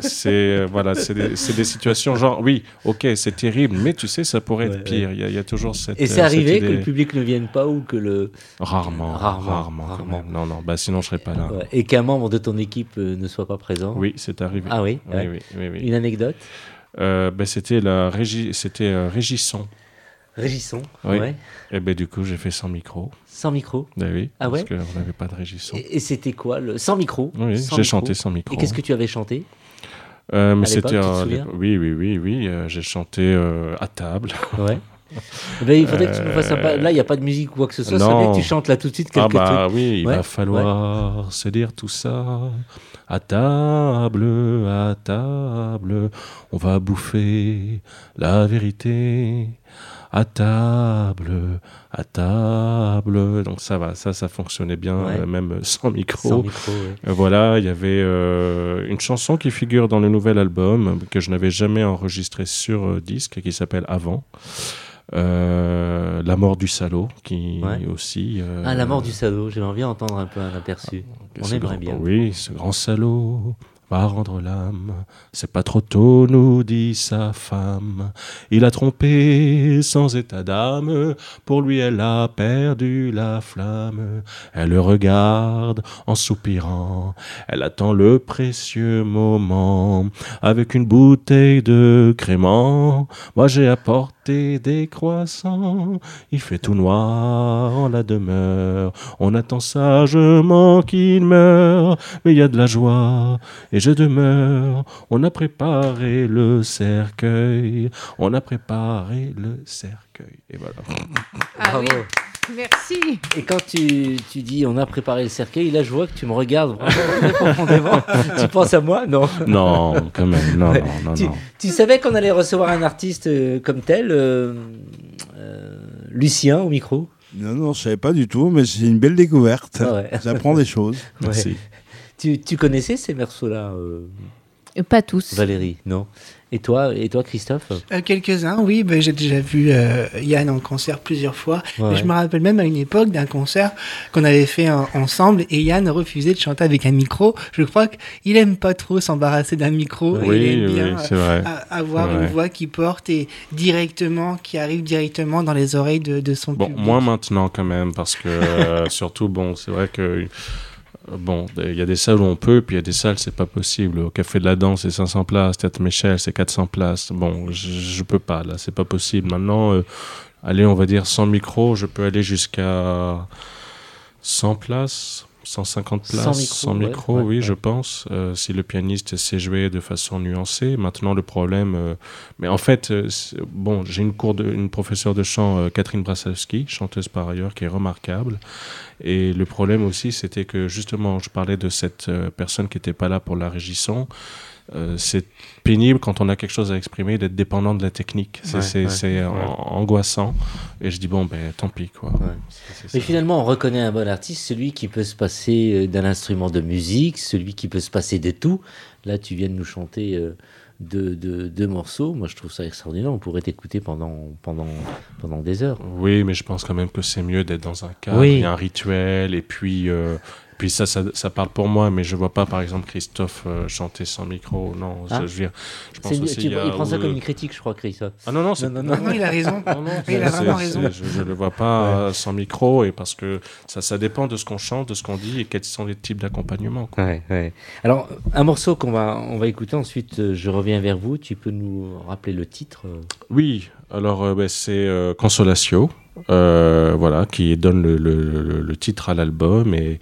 C'est, voilà, c'est des, des situations genre, oui, ok, c'est terrible, mais tu sais, ça pourrait être pire. Il y, a toujours cette. Et c'est euh, arrivé que le public ne vienne pas ou que le. Rarement. Rarement. Rarement. Non, non. Bah, sinon, je serais pas là. Et qu'un membre de ton équipe euh, ne soit pas présent. Oui, c'est arrivé. Ah oui. oui, oui, oui Une anecdote. Euh, bah, c'était la c'était Régisson. Régisson. Oui. Et ben du coup, j'ai fait sans micro. Sans micro. Ben oui. Ah ouais. Parce qu'on n'avait pas de Régisson. Et, c'était quoi le sans micro Oui, j'ai chanté sans micro. Et qu'est-ce que tu avais chanté euh, mais c'était oui oui oui oui euh, j'ai chanté euh, à table ouais ben, il faudrait que tu me fasses un pas. Là, il n'y a pas de musique ou quoi que ce soit. Non. que tu chantes là tout de suite quelques ah bah oui, il va falloir se dire tout ça. À table, à table, on va bouffer la vérité à table, à table. Donc ça va, ça, ça fonctionnait bien, euh, même sans micro. Euh, voilà, il y avait euh, une chanson qui figure dans le nouvel album que je n'avais jamais enregistré sur disque, qui s'appelle Avant. la mort du salaud, qui aussi. ah, la mort du salaud, j'ai envie d'entendre un peu un aperçu. Ah, On aimerait bien. Oui, ce grand salaud va rendre l'âme. C'est pas trop tôt, nous dit sa femme. Il a trompé sans état d'âme, pour lui elle a perdu la flamme. Elle le regarde en soupirant, elle attend le précieux moment. Avec une bouteille de crément, moi j'ai apporté des croissants. Il fait tout noir en la demeure, on attend sagement qu'il meure, mais il y a de la joie et je demeure. On a préparé le cercueil, on a préparé le cercueil. Et voilà. Ah Bravo. Merci. Et quand tu, tu, dis on a préparé le cercueil, là je vois que tu me regardes vraiment profondément. tu penses à moi? Non. Non, quand même. Non, non, non, tu, tu, savais qu'on allait recevoir un artiste euh, comme tel, euh, euh, Lucien au micro? Non, non, je savais pas du tout, mais c'est une belle découverte. Ah J'apprends des choses. Merci. Tu, tu connaissais ces morceaux-là euh, Pas tous. Valérie, non? Et toi, et toi Christophe euh, Quelques-uns, oui. Ben, j'ai déjà vu euh, Yann en concert plusieurs fois. je me rappelle même à une époque d'un concert qu'on avait fait ensemble et Yann refusait de chanter avec un micro. Je crois qu'il aime pas trop s'embarrasser d'un micro. Oui, il aime bien vrai. avoir une voix qui porte et directement, qui arrive directement dans les oreilles de, de son bon, public. Moi maintenant quand même, parce que surtout, bon, c'est vrai que Bon, il y a des salles où on peut, puis il y a des salles, c'est pas possible. Au Café de la Danse, c'est 500 places. Tête Michel, c'est 400 places. Bon, je, je peux pas, là, c'est pas possible. Maintenant, euh, allez, on va dire sans micro, je peux aller jusqu'à 100 places. 150 places, sans micro, oui, je pense, euh, si le pianiste sait jouer de façon nuancée. Maintenant, le problème, euh, mais en fait, euh, bon, j'ai une cours de, une professeure de chant, Catherine Brasowski, chanteuse par ailleurs, qui est remarquable. Et le problème aussi, c'était que justement, je parlais de cette personne qui n'était pas là pour la régisson. Euh, c'est pénible quand on a quelque chose à exprimer d'être dépendant de la technique. C'est angoissant. Et je dis, bon, ben tant pis. Quoi. Mais finalement, on reconnaît un bon artiste, celui qui peut se passer euh, d'un instrument de musique, celui qui peut se passer de tout. Là, tu viens de nous chanter. Euh, deux, deux, morceaux. Moi, je trouve ça extraordinaire. On pourrait t'écouter pendant, pendant, pendant des heures. Oui, mais je pense quand même que c'est mieux d'être dans un cadre, il y a un rituel, et puis, Puis ça, ça, ça, parle pour moi, mais je vois pas, par exemple, Christophe euh, chanter sans micro. Non, Ah. je, je, veux dire, je pense C'est- aussi. tu- il y a- il prend ça comme une critique, je crois, Christophe. Ah non, non, Non, non, Non, non, il a raison. Non, non, Il a vraiment raison. Je ne le vois pas euh, sans micro, et parce que ça, ça dépend de ce qu'on chante, de ce qu'on dit, et quels sont les types d'accompagnement. Ouais, ouais. Alors, un morceau qu'on va, on va écouter, ensuite euh, je reviens vers vous. Tu peux nous rappeler le titre euh? Oui, alors euh, ben, c'est euh, Consolatio, voilà, qui donne le, le- le- le titre à l'album et,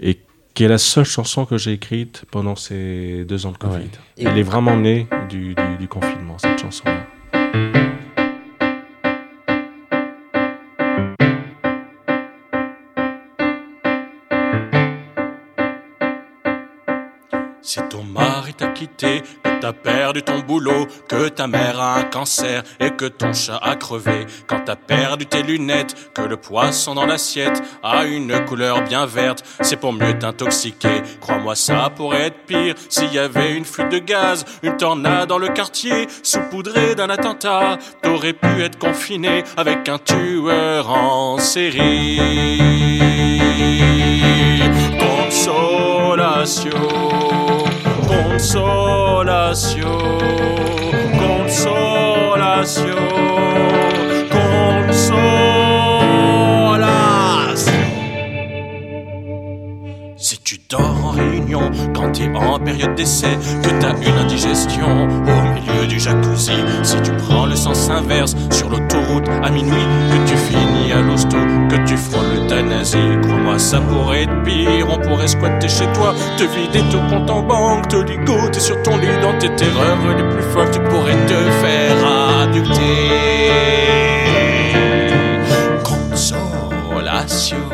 et qui est la seule chanson que j'ai écrite pendant ces deux ans de Covid. Ouais. Elle est vraiment née du, du- du confinement, cette chanson-là. Si ton mari t'a quitté, que t'as perdu ton boulot, que ta mère a un cancer et que ton chat a crevé, quand t'as perdu tes lunettes, que le poisson dans l'assiette a une couleur bien verte, c'est pour mieux t'intoxiquer. Crois-moi, ça pourrait être pire s'il y avait une fuite de gaz, une tornade dans le quartier, saupoudrée d'un attentat. T'aurais pu être confiné avec un tueur en série. Consolatio, consolatio, consolatio, consolatio. Tu dors en réunion quand t'es en période d'essai, que t'as une indigestion au milieu du jacuzzi, si tu prends le sens inverse sur l'autoroute à minuit, que tu finis à l'hosto, que tu frôles l'euthanasie, crois-moi ça pourrait être pire, on pourrait squatter chez toi, te vider ton compte en banque, te ligoter sur ton lit dans tes terreurs les plus folles, tu pourrais te faire adulter. Consolatio.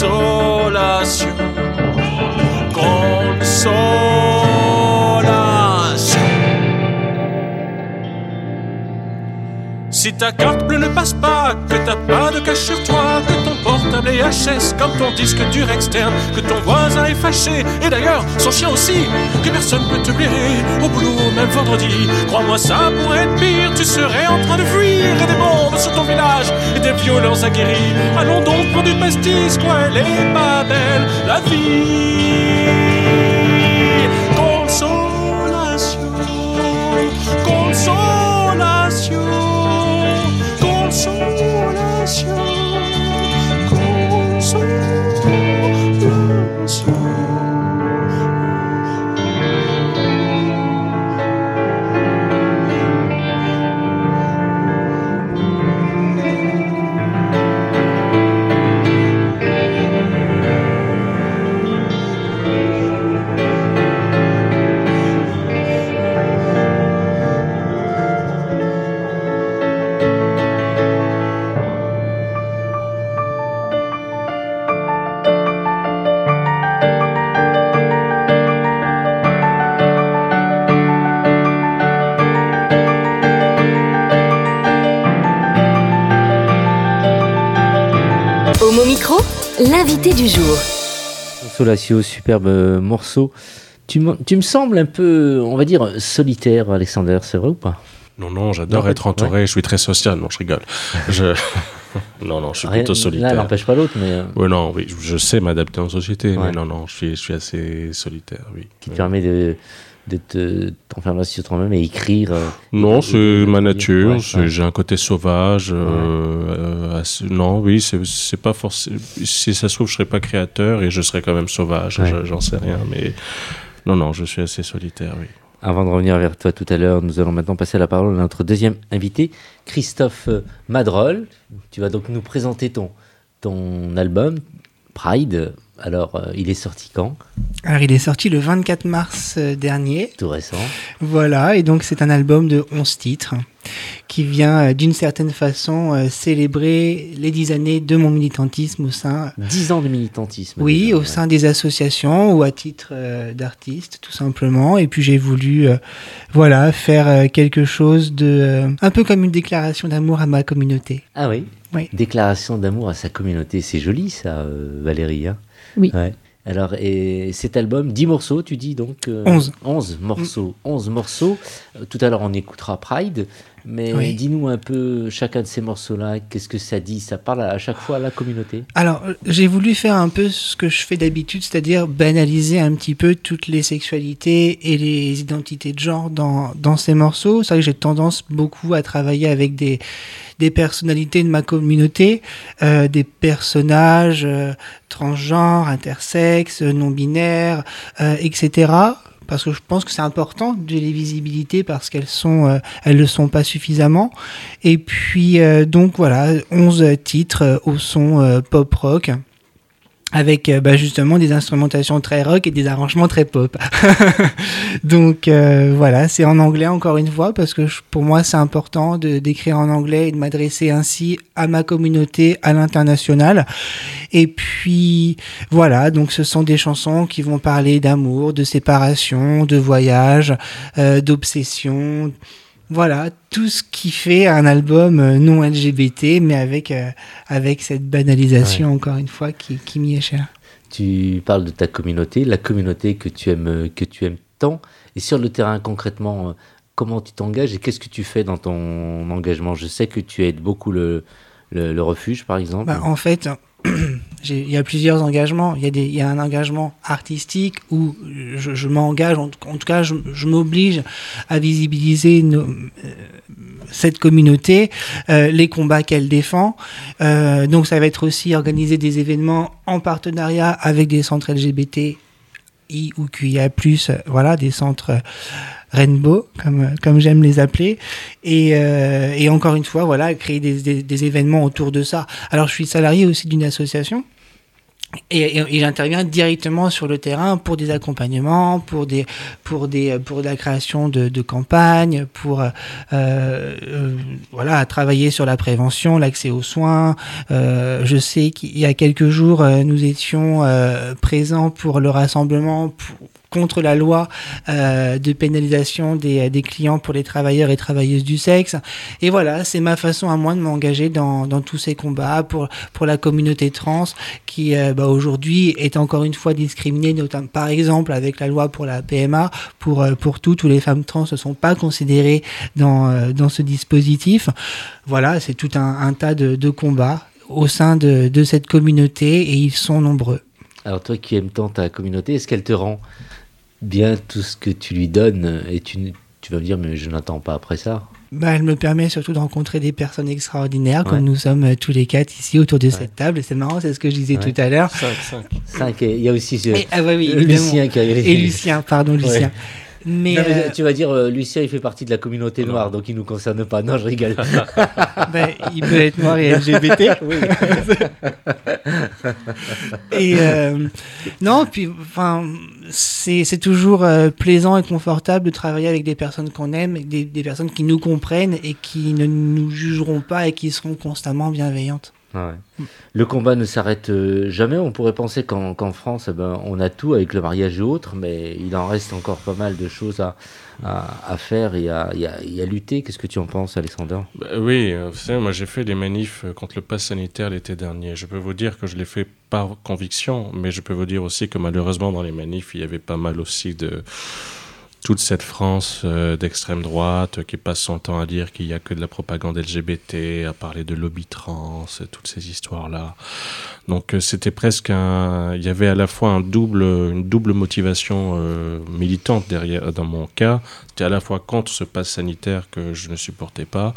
Consolatio, consolation. Si ta carte bleue ne passe pas, que t'as pas de cash sur toi, que ton portable est HS comme ton disque dur externe, que ton voisin est fâché, et d'ailleurs son chien aussi, que personne peut te blairer au boulot même vendredi. Crois-moi, ça pourrait être pire, tu serais en train de fuir et des bombes sur ton village et des violences aguerries. Allons donc prendre une pastis, quoi, elle est pas belle, la vie. L'invité du jour. Consolatio, superbe euh, morceau. Tu, me- tu me sembles un peu, on va dire, solitaire, Alexander, c'est vrai ou pas? Non, non, j'adore être entouré, je suis très social. Non, je rigole. Je... non, non, je suis Rien- plutôt solitaire. n'empêche pas l'autre, mais euh, Ouais, non, oui, je sais m'adapter en société, Ouais. mais non, non, je suis, je suis assez solitaire, oui. qui te Ouais. permet de, de te- t'enfermer sur toi-même et écrire. euh, Non, c'est ma nature. ouais. J'ai un côté sauvage. euh, euh, non, oui, c'est pas forcément. Si ça se trouve, je serais pas créateur et je serais quand même sauvage. Ouais. J'en sais rien, mais non, non, je suis assez solitaire, oui. Avant de revenir vers toi tout à l'heure, nous allons maintenant passer la parole à notre deuxième invité, Christophe euh, Madrol. Tu vas donc nous présenter ton, ton album, Pride. Alors, euh, il est sorti quand Alors, il est sorti le 24 mars euh, dernier. Tout récent. Voilà, et donc c'est un album de 11 titres qui vient euh, d'une certaine façon célébrer les 10 années de mon militantisme au sein, 10 ans de militantisme. oui, déjà, au ouais. sein des associations ou à titre d'artiste tout simplement. Et puis j'ai voulu, euh, voilà, faire quelque chose de, euh, un peu comme une déclaration d'amour à ma communauté. Ah oui Oui. Déclaration d'amour à sa communauté. C'est joli ça, euh, Valérie. hein Oui. Ouais. Alors, et cet album, 10 morceaux, tu dis donc euh, 11. 11 morceaux. 11 morceaux. Euh, tout à l'heure, on écoutera Pride. Mais dis-nous un peu, chacun de ces morceaux-là, qu'est-ce que ça dit? Ça parle à chaque fois à la communauté. Alors, j'ai voulu faire un peu ce que je fais d'habitude, c'est-à-dire banaliser un petit peu toutes les sexualités et les identités de genre dans, dans ces morceaux. C'est vrai que j'ai tendance beaucoup à travailler avec des, des personnalités de ma communauté, euh, des personnages euh, transgenres, intersexes, non-binaires, euh, etc parce que je pense que c'est important de les visibilités parce qu'elles sont euh, elles le sont pas suffisamment. Et puis euh, donc voilà 11 titres euh, au son pop rock avec euh, bah, justement des instrumentations très rock et des arrangements très pop. Donc euh, voilà, c'est en anglais encore une fois parce que pour moi c'est important de d'écrire en anglais et de m'adresser ainsi à ma communauté à l'international. Et puis voilà, donc ce sont des chansons qui vont parler d'amour, de séparation, de voyage, euh, d'obsession voilà, tout ce qui fait un album euh, non LGBT, mais avec, euh, avec cette banalisation, encore une fois, qui, qui m'y est chère. Tu parles de ta communauté, la communauté que tu aimes, euh, que tu aimes tant. Et sur le terrain, concrètement, comment tu t'engages et qu'est-ce que tu fais dans ton engagement? Je sais que tu aides beaucoup le, le, refuge, par exemple. Bah, en fait, il y a plusieurs engagements. Il y, a y a un engagement artistique où je, je m'engage, en, tout cas, je, je m'oblige à visibiliser nos, euh, cette communauté, euh, les combats qu'elle défend. Euh, donc, ça va être aussi organiser des événements en partenariat avec des centres LGBT I ou QIA+, voilà, des centres Rainbow, comme, comme j'aime les appeler. Et, euh, et, encore une fois, voilà, créer des, des, des, événements autour de ça. Alors, je suis salarié aussi d'une association. Et, et, et j'interviens directement sur le terrain pour des accompagnements, pour des, pour des, pour la création de, de campagnes, pour euh, euh, voilà travailler sur la prévention, l'accès aux soins. Euh, je sais qu'il y a quelques jours, euh, nous étions euh, présents pour le rassemblement pour, contre la loi euh, de pénalisation des, des, clients pour les travailleurs et travailleuses du sexe. Et voilà, c'est ma façon à moi de m'engager dans, dans, tous ces combats pour, pour la communauté trans qui euh, bah, aujourd'hui est encore une fois discriminée, notamment par exemple avec la loi pour la PMA, pour, euh, pour tout, tous les femmes trans ne sont pas considérées dans, euh, dans ce dispositif. Voilà, c'est tout un, un tas de, de combats au sein de, de cette communauté et ils sont nombreux. Alors toi qui aimes tant ta communauté, est-ce qu'elle te rend bien tout ce que tu lui donnes et tu, tu vas me dire mais je n'attends pas après ça bah, elle me permet surtout de rencontrer des personnes extraordinaires, ouais. comme nous sommes euh, tous les quatre ici autour de ouais. cette table. C'est marrant, c'est ce que je disais ouais. tout à l'heure. Cinq, cinq. cinq. Et il y a aussi ce, et, ah bah oui, Lucien qui a Et Lucien, pardon, Lucien. Mais, non, mais euh... tu vas dire, euh, Lucien, il fait partie de la communauté noire, non. donc il ne nous concerne pas. Non, je rigole. ben, il peut être noir et LGBT. oui. et euh, non, puis, enfin, c'est toujours euh, plaisant et confortable de travailler avec des personnes qu'on aime, des, des personnes qui nous comprennent et qui ne nous jugeront pas et qui seront constamment bienveillantes. Ah. Le combat ne s'arrête euh, jamais. On pourrait penser qu'en qu France, eh ben, on a tout avec le mariage et autres, mais il en reste encore pas mal de choses à, à, faire et à, à, lutter. Qu'est-ce que tu en penses, Alexander? Bah, Oui, vous savez, moi j'ai fait des manifs contre le pass sanitaire l'été dernier. Je peux vous dire que je l'ai fait par conviction, mais je peux vous dire aussi que malheureusement dans les manifs, il y avait pas mal aussi de toute cette France euh, d'extrême droite qui passe son temps à dire qu'il n'y a que de la propagande LGBT, à parler de lobby trans, toutes ces histoires-là. Donc euh, c'était presque un... Il y avait à la fois un double, une double motivation euh, militante derrière, dans mon cas. C'était à la fois contre ce pass sanitaire que je ne supportais pas,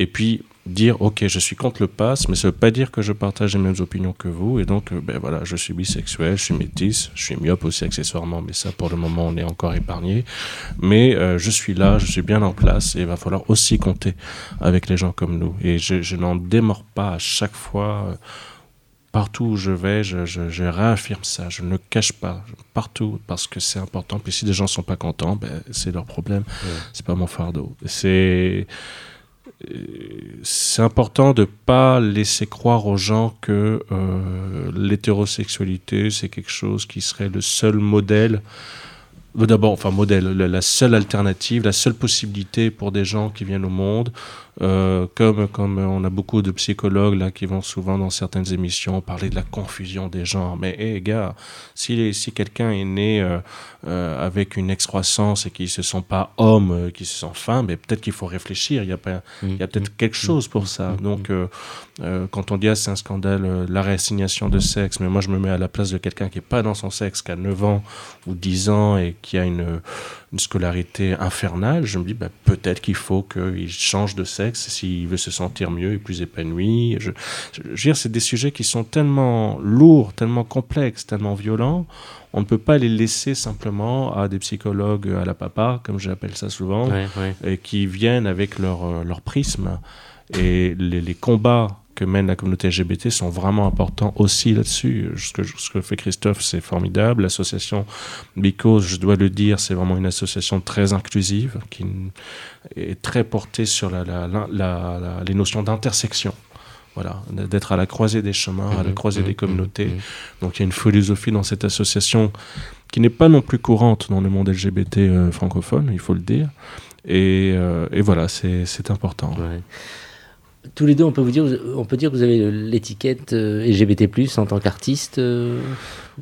et puis dire ok je suis contre le pass mais ça veut pas dire que je partage les mêmes opinions que vous et donc ben voilà je suis bisexuel je suis métis je suis myope aussi accessoirement mais ça pour le moment on est encore épargné mais euh, je suis là je suis bien en place et il va falloir aussi compter avec les gens comme nous et je, je n'en démords pas à chaque fois euh, partout où je vais, je, je, je, réaffirme ça, je ne le cache pas, partout, parce que c'est important. Puis si des gens sont pas contents, ben, c'est leur problème, ouais. c'est pas mon fardeau. C'est c'est important de pas laisser croire aux gens que euh, l'hétérosexualité c'est quelque chose qui serait le seul modèle. D'abord, enfin modèle, la seule alternative, la seule possibilité pour des gens qui viennent au monde, euh, comme, comme on a beaucoup de psychologues là qui vont souvent dans certaines émissions parler de la confusion des genres. Mais hé gars, si, si quelqu'un est né euh, euh, avec une excroissance et qui se sent pas homme, qui se sent femme, mais peut-être qu'il faut réfléchir. Il y a, pas, il y a peut-être quelque chose pour ça. Donc quand on dit ah, c'est un scandale, la réassignation de sexe, mais moi je me mets à la place de quelqu'un qui est pas dans son sexe, qui a 9 ans ou 10 ans et qui a une, une scolarité infernale, je me dis bah, peut-être qu'il faut qu'il change de sexe s'il veut se sentir mieux et plus épanoui. Je, je, veux dire, c'est des sujets qui sont tellement lourds, tellement complexes, tellement violents. On ne peut pas les laisser simplement à des psychologues à la papa, comme j'appelle ça souvent, Et qui viennent avec leur, leur prisme. Et les, les combats que mène la communauté LGBT sont vraiment importants aussi là-dessus. Ce que, ce que fait Christophe, c'est formidable. L'association Because, je dois le dire, c'est vraiment une association très inclusive qui est très portée sur la, la, la, les notions d'intersection. Voilà, d'être à la croisée des chemins, à la mmh, croisée mmh, des communautés. Mmh, Donc il y a une philosophie dans cette association qui n'est pas non plus courante dans le monde LGBT euh, francophone, il faut le dire. Et, euh, et voilà, c'est important. Ouais tous les deux, on peut, vous dire, on peut dire que vous avez l'étiquette euh, LGBT, en tant qu'artiste euh,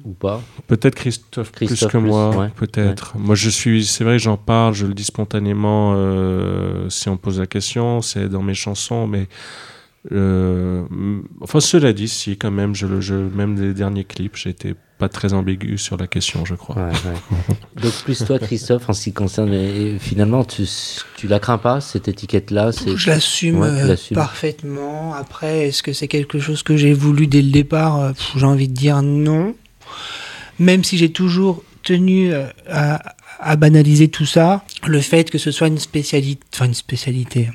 ou pas? Peut-être Christophe, plus que moi, peut-être. Moi, je suis, c'est vrai, j'en parle, je le dis spontanément euh, si on pose la question, c'est dans mes chansons, mais. Enfin, cela dit, si, quand même, je, je, même les derniers clips, été pas très ambigu sur la question, je crois. Donc plus toi, Christophe, en ce qui concerne, finalement, tu, tu la crains pas cette étiquette-là Je l'assume euh, parfaitement. Après, est-ce que c'est quelque chose que j'ai voulu dès le départ? Euh, J'ai envie de dire non. Même si j'ai toujours tenu euh, à, à banaliser tout ça, le fait que ce soit une spécialité, enfin une spécialité.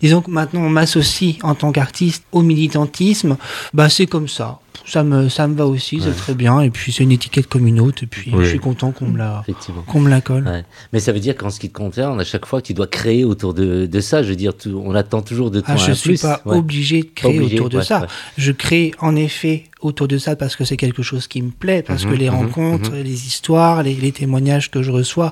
Disons que maintenant on m'associe en tant qu'artiste au militantisme, bah c'est comme ça ça me, ça me va aussi, c'est très bien. Et puis c'est une étiquette comme une autre. Et puis je suis content qu'on me la, qu'on me la colle. Mais ça veut dire qu'en ce qui te concerne, à chaque fois, tu dois créer autour de, de ça. Je veux dire, on attend toujours de toi ah, Je ne suis pas obligé de créer autour de ça. Je crée en effet autour de ça parce que c'est quelque chose qui me plaît, parce mhm, que les mhm, rencontres, mhm. les histoires, les, les, témoignages que je reçois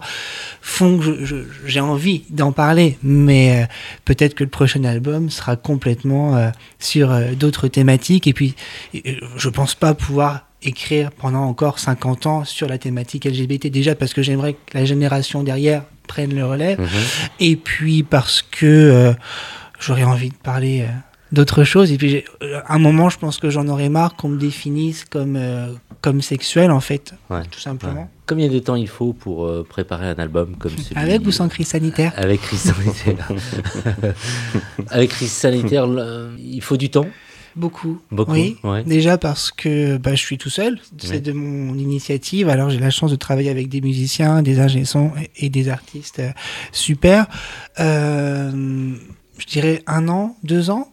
font que j'ai envie d'en parler. Mais euh, peut-être que le prochain album sera complètement euh, sur euh, d'autres thématiques. Et puis, je pense pas pouvoir écrire pendant encore 50 ans sur la thématique LGBT déjà parce que j'aimerais que la génération derrière prenne le relais et puis parce que j'aurais envie de parler d'autres choses. Et puis, à un moment, je pense que j'en aurais marre qu'on me définisse comme, euh, comme sexuel, en fait, tout simplement. Combien de temps il faut pour euh, préparer un album comme celui Avec ou sans crise sanitaire Avec crise sanitaire. Avec crise sanitaire, il faut du temps? Beaucoup. Beaucoup. Oui. Déjà parce que bah, je suis tout seul. C'est de mon initiative. Alors j'ai la chance de travailler avec des musiciens, des ingénieurs et des artistes euh, super. je dirais un an, deux ans.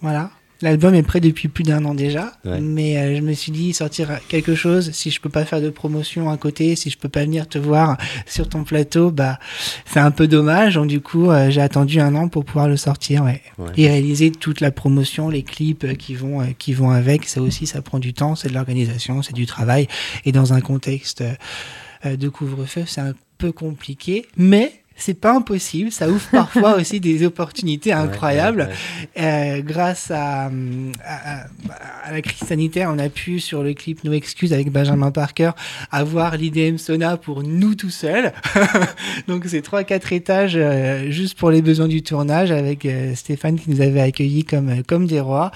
Voilà. L'album est prêt depuis plus d'un an déjà, mais euh, je me suis dit sortir quelque chose. Si je peux pas faire de promotion à côté, si je peux pas venir te voir sur ton plateau, bah c'est un peu dommage. Donc du coup, euh, j'ai attendu un an pour pouvoir le sortir et réaliser toute la promotion, les clips euh, qui vont qui vont avec. Ça aussi, ça prend du temps, c'est de l'organisation, c'est du travail. Et dans un contexte de couvre-feu, c'est un peu compliqué, mais c'est pas impossible. Ça ouvre parfois aussi des opportunités incroyables. Euh, grâce à, à, la crise sanitaire, on a pu, sur le clip No Excuse avec Benjamin Parker, avoir l'IDM Sona pour nous tout seuls. donc, c'est trois, quatre étages euh, juste pour les besoins du tournage avec euh, Stéphane qui nous avait accueillis comme, comme des rois.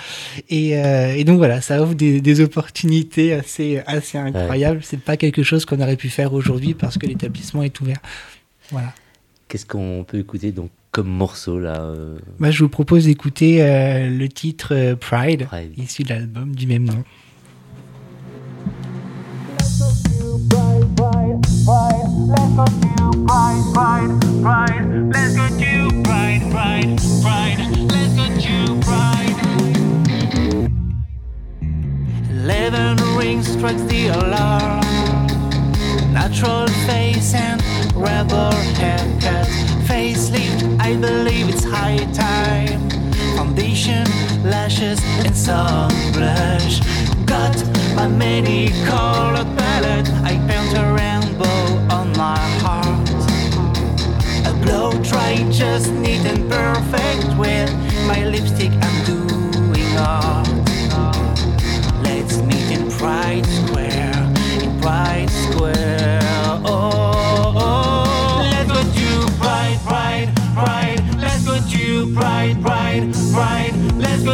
Et, et donc, voilà, ça ouvre des, des opportunités assez, assez incroyables. C'est pas quelque chose qu'on aurait pu faire aujourd'hui parce que l'établissement est ouvert. Voilà. Qu'est-ce qu'on peut écouter donc comme morceau là euh bah, Je vous propose d'écouter euh, le titre euh, Pride, issu de l'album du même nom. Eleven rings strikes the alarm. natural face and rebel haircut. Facelift, I believe it's high time. Foundation, lashes, and some blush. Got my many colored palette. I paint a rainbow on my heart. A blow dry, just neat and perfect with my lipstick.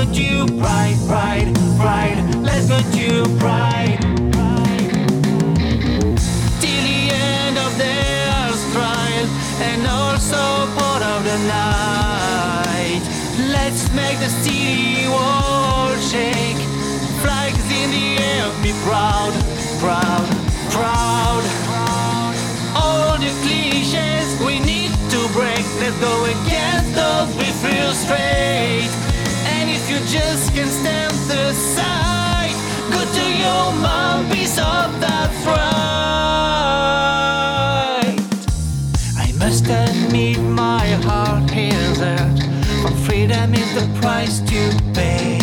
Go to Pride, Pride, Pride. Let's go to Pride. Till the end of their trial and also part of the night. Let's make the city wall shake. Flags in the air, be proud, proud, proud. All the cliches we need to break. Let's go against those we feel straight. Just can't stand the sight, go to your mom, piece of that fright. I must admit my heart is hurt, but freedom is the price to pay.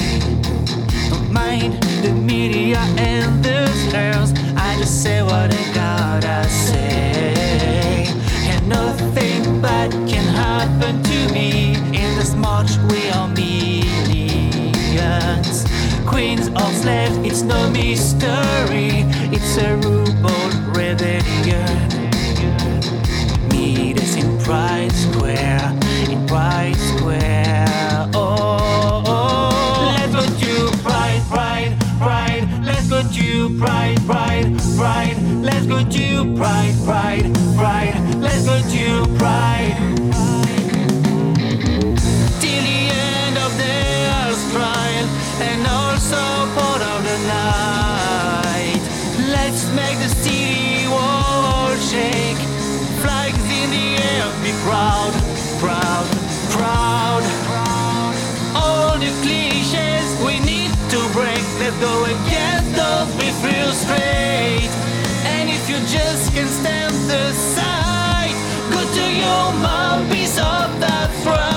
Don't mind the media and the slurs, I just say what I gotta say. Or slaves, it's no mystery. It's a ruble rebellion. Meet us in Pride Square, in Pride Square. Oh, oh. let's go to Pride, Pride, Pride. Let's go to Pride, Pride, Pride. Let's go to Pride, Pride, Pride. Let's go to Pride. And also part of the night. Let's make the city wall shake. Flags in the air, be proud, proud, proud. All the cliches we need to break. Let's go against those we feel straight. And if you just can't stand the sight, go to your mouth, piece of that fright.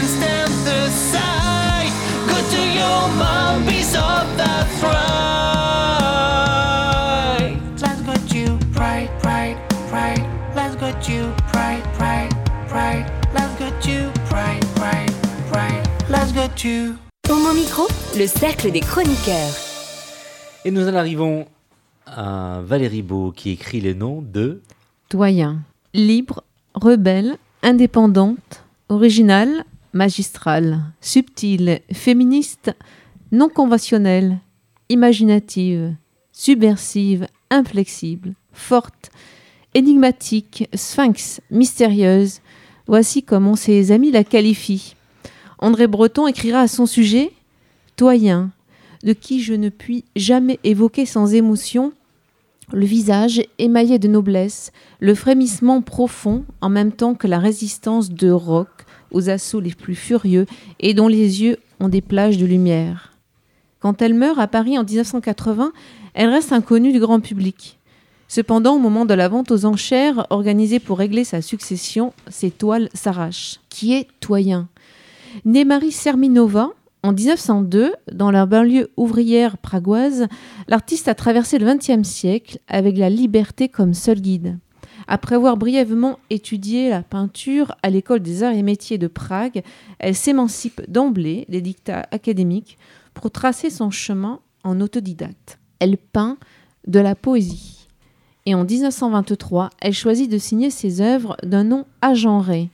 Stand the sight, go to your mom, piece of that fright. Let's go to pride, pride, pride. Let's go to pride, pride, pride. Let's go to pride, pride, pride. Let's go to. Homo Micro, le cercle des chroniqueurs. Et nous en arrivons à Valérie Beau qui écrit les noms de Doyen. Libre, rebelle, indépendante, originale, magistrale, subtile, féministe, non conventionnelle, imaginative, subversive, inflexible, forte, énigmatique, sphinx, mystérieuse. Voici comment ses amis la qualifient. André Breton écrira à son sujet Doyen, de qui je ne puis jamais évoquer sans émotion le visage émaillé de noblesse, le frémissement profond en même temps que la résistance de roc aux assauts les plus furieux et dont les yeux ont des plages de lumière. Quand elle meurt à Paris en 1980, elle reste inconnue du grand public. Cependant, au moment de la vente aux enchères organisée pour régler sa succession, ses toiles s'arrachent. Qui est Toyen Née Marie Serminova, en 1902, dans la banlieue ouvrière pragoise, l'artiste a traversé le XXe siècle avec la liberté comme seul guide. Après avoir brièvement étudié la peinture à l'école des arts et métiers de Prague, elle s'émancipe d'emblée des dictats académiques pour tracer son chemin en autodidacte. Elle peint de la poésie. Et en 1923, elle choisit de signer ses œuvres d'un nom agenré,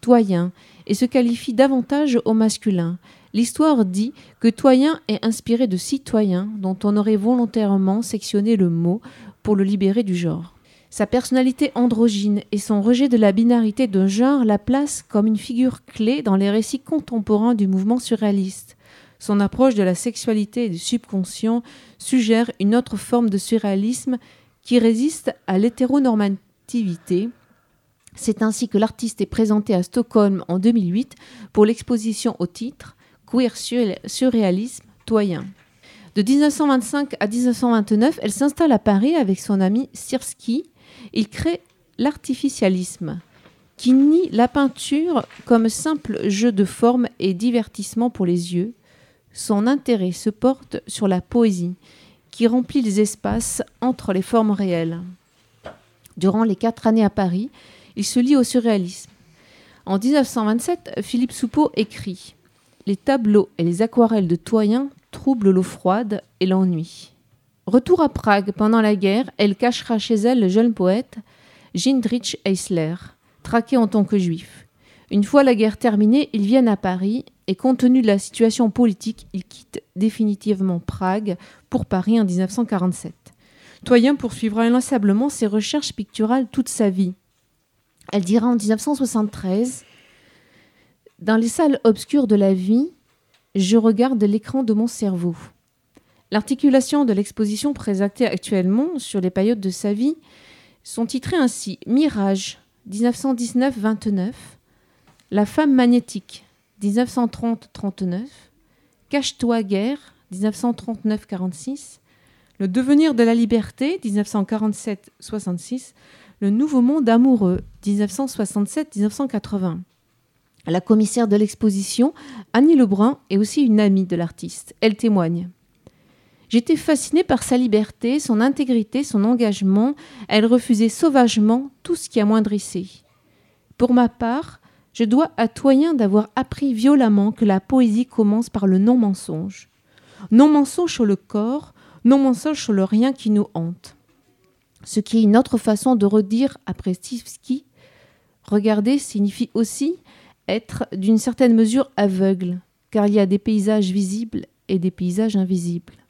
Toyen, et se qualifie davantage au masculin. L'histoire dit que Toyen est inspiré de citoyen dont on aurait volontairement sectionné le mot pour le libérer du genre. Sa personnalité androgyne et son rejet de la binarité de genre la placent comme une figure clé dans les récits contemporains du mouvement surréaliste. Son approche de la sexualité et du subconscient suggère une autre forme de surréalisme qui résiste à l'hétéronormativité. C'est ainsi que l'artiste est présenté à Stockholm en 2008 pour l'exposition au titre Queer surréalisme toyen. De 1925 à 1929, elle s'installe à Paris avec son ami Sirski il crée l'artificialisme, qui nie la peinture comme simple jeu de forme et divertissement pour les yeux. Son intérêt se porte sur la poésie, qui remplit les espaces entre les formes réelles. Durant les quatre années à Paris, il se lie au surréalisme. En 1927, Philippe Soupeau écrit Les tableaux et les aquarelles de Toyen troublent l'eau froide et l'ennui. Retour à Prague pendant la guerre, elle cachera chez elle le jeune poète Jindrich Eisler, traqué en tant que juif. Une fois la guerre terminée, ils viennent à Paris et compte tenu de la situation politique, ils quittent définitivement Prague pour Paris en 1947. Toyen poursuivra inlassablement ses recherches picturales toute sa vie. Elle dira en 1973 Dans les salles obscures de la vie, je regarde l'écran de mon cerveau. L'articulation de l'exposition présentée actuellement sur les périodes de sa vie sont titrées ainsi Mirage 1919-29, La femme magnétique 1930-39, Cache-toi guerre 1939-46, Le devenir de la liberté 1947-66, Le nouveau monde amoureux 1967-1980. La commissaire de l'exposition, Annie Lebrun, est aussi une amie de l'artiste. Elle témoigne. J'étais fascinée par sa liberté, son intégrité, son engagement. Elle refusait sauvagement tout ce qui amoindrissait. Pour ma part, je dois à Toyen d'avoir appris violemment que la poésie commence par le non-mensonge. Non-mensonge sur le corps, non-mensonge sur le rien qui nous hante. Ce qui est une autre façon de redire après Stivski, regarder signifie aussi être d'une certaine mesure aveugle, car il y a des paysages visibles et des paysages invisibles.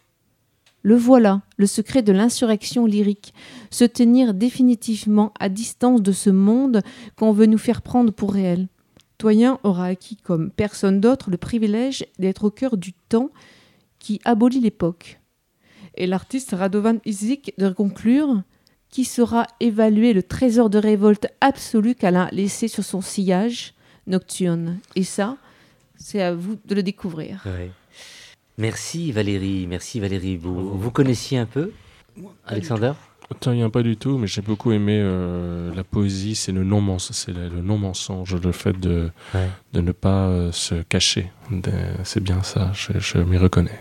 Le voilà, le secret de l'insurrection lyrique, se tenir définitivement à distance de ce monde qu'on veut nous faire prendre pour réel. Toyen aura acquis comme personne d'autre le privilège d'être au cœur du temps qui abolit l'époque. Et l'artiste Radovan Isik de conclure qui saura évaluer le trésor de révolte absolu qu'elle a laissé sur son sillage nocturne. Et ça, c'est à vous de le découvrir. Merci Valérie, merci Valérie. Vous, vous connaissiez un peu Alexander? a pas du tout, mais j'ai beaucoup aimé euh, la poésie, c'est le non-mensonge, c'est le, le fait de, de ne pas euh, se cacher. C'est bien ça, je, m'y reconnais.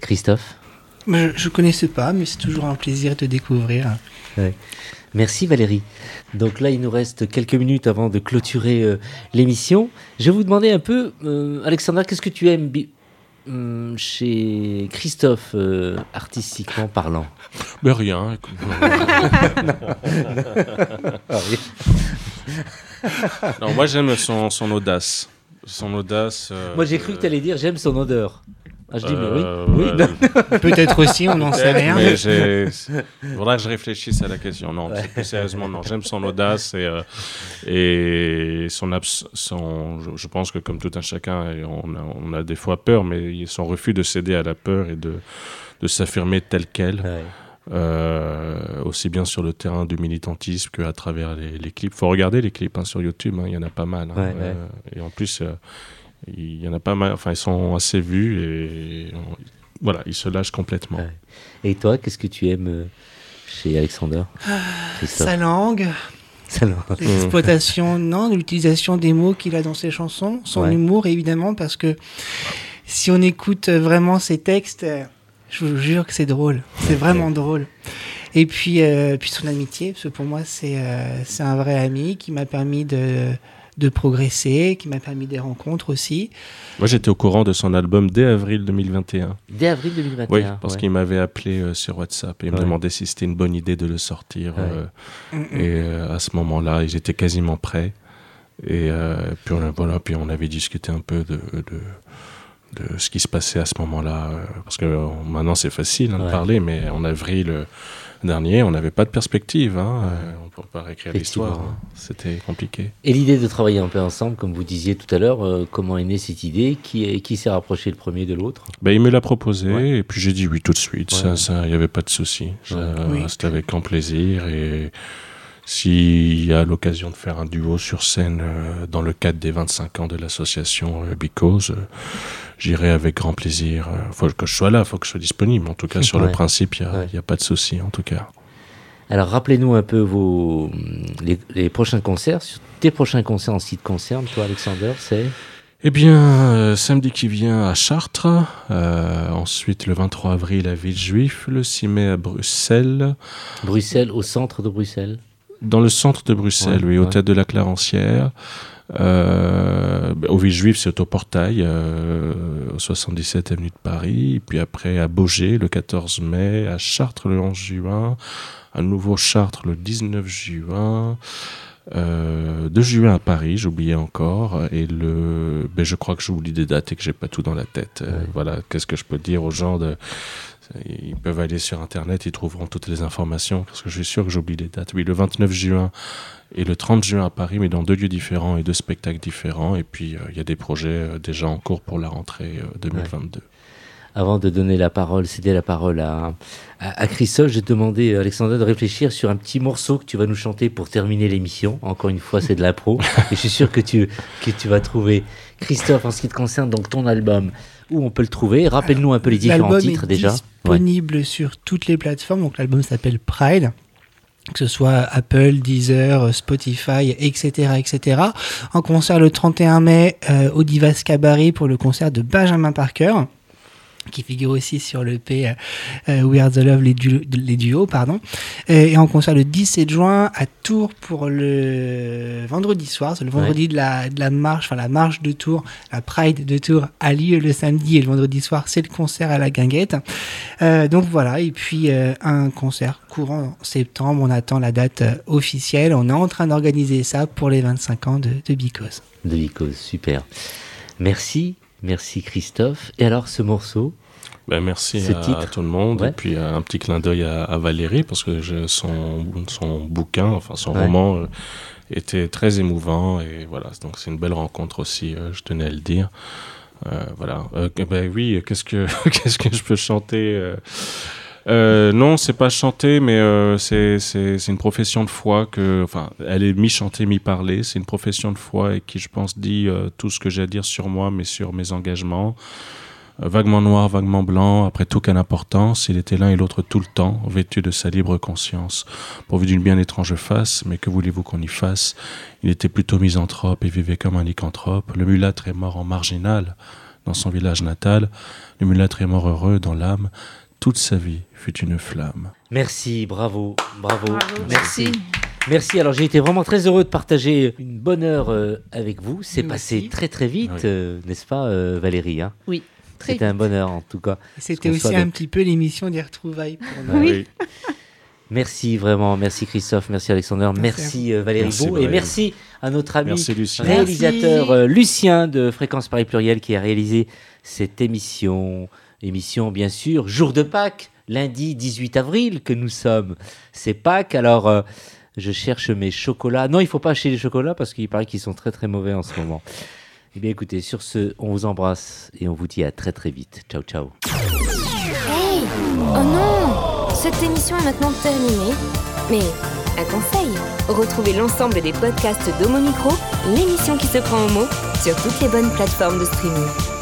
Christophe? Je ne connaissais pas, mais c'est toujours un plaisir de découvrir. Merci Valérie. Donc là, il nous reste quelques minutes avant de clôturer euh, l'émission. Je vais vous demander un peu, Alexandra, qu'est-ce que tu aimes Hum, chez Christophe, euh, artistiquement parlant Mais rien. non, moi j'aime son, son audace. Son audace. Euh, moi j'ai cru que tu allais dire j'aime son odeur. Ah, je dis, mais oui. Euh, Peut-être aussi, on n'en sait rien. Mais il faudra que je réfléchisse à la question. Non, plus sérieusement, non. J'aime son audace et, euh, et son, son je, pense que comme tout un chacun, on a, on a, des fois peur, mais son refus de céder à la peur et de, de s'affirmer tel quel. Euh, aussi bien sur le terrain du militantisme qu'à travers les, les clips. faut regarder les clips hein, sur YouTube, hein, il y en a pas mal. Hein. et en plus, il y en a pas mal, enfin, ils sont assez vus et voilà, ils se lâchent complètement. Et toi, qu'est-ce que tu aimes euh, chez Alexander Sa langue. Sa langue. L'exploitation, non, l'utilisation des mots qu'il a dans ses chansons, son humour évidemment, parce que si on écoute vraiment ses textes, je vous jure que c'est drôle, c'est vraiment drôle. Et puis, euh, puis son amitié, parce que pour moi, c'est euh, c'est un vrai ami qui m'a permis de de progresser, qui m'a permis des rencontres aussi. Moi, j'étais au courant de son album dès avril 2021. Dès avril 2021 Oui, parce qu'il m'avait appelé euh, sur WhatsApp et il me demandait si c'était une bonne idée de le sortir. Euh, et euh, à ce moment-là, j'étais quasiment prêt. Et puis, on, voilà, puis on avait discuté un peu de, de, de ce qui se passait à ce moment-là. parce que maintenant, c'est facile hein, de parler, mais en avril dernier, on n'avait pas de perspective. Hein. Euh, on ne peut pas réécrire l'histoire. Hein. C'était compliqué. Et l'idée de travailler un peu ensemble, comme vous disiez tout à l'heure, euh, comment est née cette idée? Qui, qui s'est rapproché le premier de l'autre? Ben, Il me l'a proposé et puis j'ai dit oui tout de suite. Il ça, n'y avait pas de souci. C'était avec grand plaisir. Et s'il y a l'occasion de faire un duo sur scène euh, dans le cadre des 25 ans de l'association Because, j'irai avec grand plaisir. Il euh, faut que je sois là, il faut que je sois disponible. En tout cas, sur le principe, il n'y a, pas de souci, en tout cas. Alors, rappelez-nous un peu vos, les, prochains concerts. Tes prochains concerts en ce qui te concerne, toi, Alexander, c'est? Eh bien, euh, samedi qui vient à Chartres, euh, ensuite le 23 avril à Villejuif, le 6 mai à Bruxelles. Bruxelles, au centre de Bruxelles Dans le centre de Bruxelles, oui, au théâtre de la Clarencière. Euh, au Villejuif, c'est au Portail, euh, au 77 avenue de Paris. Puis après à Beaugé le 14 mai, à Chartres le 11 juin, à nouveau Chartres le 19 juin. Euh, 2 juin à Paris, j'oubliais encore, et le, ben je crois que j'oublie des dates et que j'ai pas tout dans la tête. Euh, voilà, qu'est-ce que je peux dire aux gens de, ils peuvent aller sur internet, ils trouveront toutes les informations, parce que je suis sûr que j'oublie les dates. Oui, le 29 juin et le 30 juin à Paris, mais dans deux lieux différents et deux spectacles différents. Et puis, euh, il y a des projets euh, déjà en cours pour la rentrée 2022. Euh, Avant de donner la parole, céder la parole à, à, Christophe, j'ai demandé à Alexandre de réfléchir sur un petit morceau que tu vas nous chanter pour terminer l'émission. Encore une fois, c'est de l'impro. et je suis sûr que tu, que tu vas trouver. Christophe, en ce qui te concerne, donc ton album, où on peut le trouver Rappelle-nous un peu les différents titres déjà. Disponible sur toutes les plateformes. Donc l'album s'appelle Pride que ce soit Apple, Deezer, Spotify, etc., etc. En concert le 31 mai euh, au Divas Cabaret pour le concert de Benjamin Parker qui figure aussi sur le P euh, euh, We Are the Love, les, les duos, pardon. Et, en concert le 17 juin à Tours pour le vendredi soir, c'est le vendredi de, la, de la marche, enfin la marche de Tours, la Pride de Tours a lieu le samedi et le vendredi soir, c'est le concert à la guinguette. Euh, donc voilà, et puis un concert courant en septembre, on attend la date officielle, on est en train d'organiser ça pour les 25 ans de, de Because. De Because, super. Merci Merci Christophe. Et alors ce morceau? Ben merci à, tout le monde. Et puis un petit clin d'œil à, Valérie parce que je, son, son bouquin, enfin son roman euh, était très émouvant. Et voilà. Donc c'est une belle rencontre aussi, euh, je tenais à le dire. Euh, voilà. ben oui, qu'est-ce que qu'est-ce que je peux chanter euh, non, c'est pas chanter, mais euh, c'est une profession de foi que, enfin, elle est mi-chantée, mi-parlée. C'est une profession de foi et qui, je pense, dit euh, tout ce que j'ai à dire sur moi, mais sur mes engagements. Euh, vaguement noir, vaguement blanc, après tout qu'un importance, il était l'un et l'autre tout le temps, vêtu de sa libre conscience. Pourvu d'une bien étrange face, mais que voulez-vous qu'on y fasse? Il était plutôt misanthrope et vivait comme un lycanthrope. Le mulâtre est mort en marginal dans son village natal. Le mulâtre est mort heureux dans l'âme toute sa vie fut une flamme. Merci, bravo, bravo, merci. Merci. Alors j'ai été vraiment très heureux de partager une bonne heure euh, avec vous. C'est passé très très vite, euh, n'est-ce pas, euh, Valérie hein? Oui. C'était un bonheur en tout cas. C'était aussi un petit peu l'émission des retrouvailles pour nous. Oui. Merci vraiment, merci Christophe, merci Alexandre, merci, Valérie Beau et merci à notre ami réalisateur Lucien de Fréquence Paris Pluriel qui a réalisé cette émission. Émission, bien sûr, jour de Pâques, lundi 18 avril que nous sommes. C'est Pâques, alors euh, je cherche mes chocolats. Non, il faut pas acheter les chocolats parce qu'il paraît qu'ils sont très très mauvais en ce moment. Eh bien écoutez, sur ce, on vous embrasse et on vous dit à très très vite. Ciao ciao. Hey Oh non Cette émission est maintenant terminée. Mais un conseil, retrouvez l'ensemble des podcasts d'Homo Micro, l'émission qui se prend en mots, sur toutes les bonnes plateformes de streaming.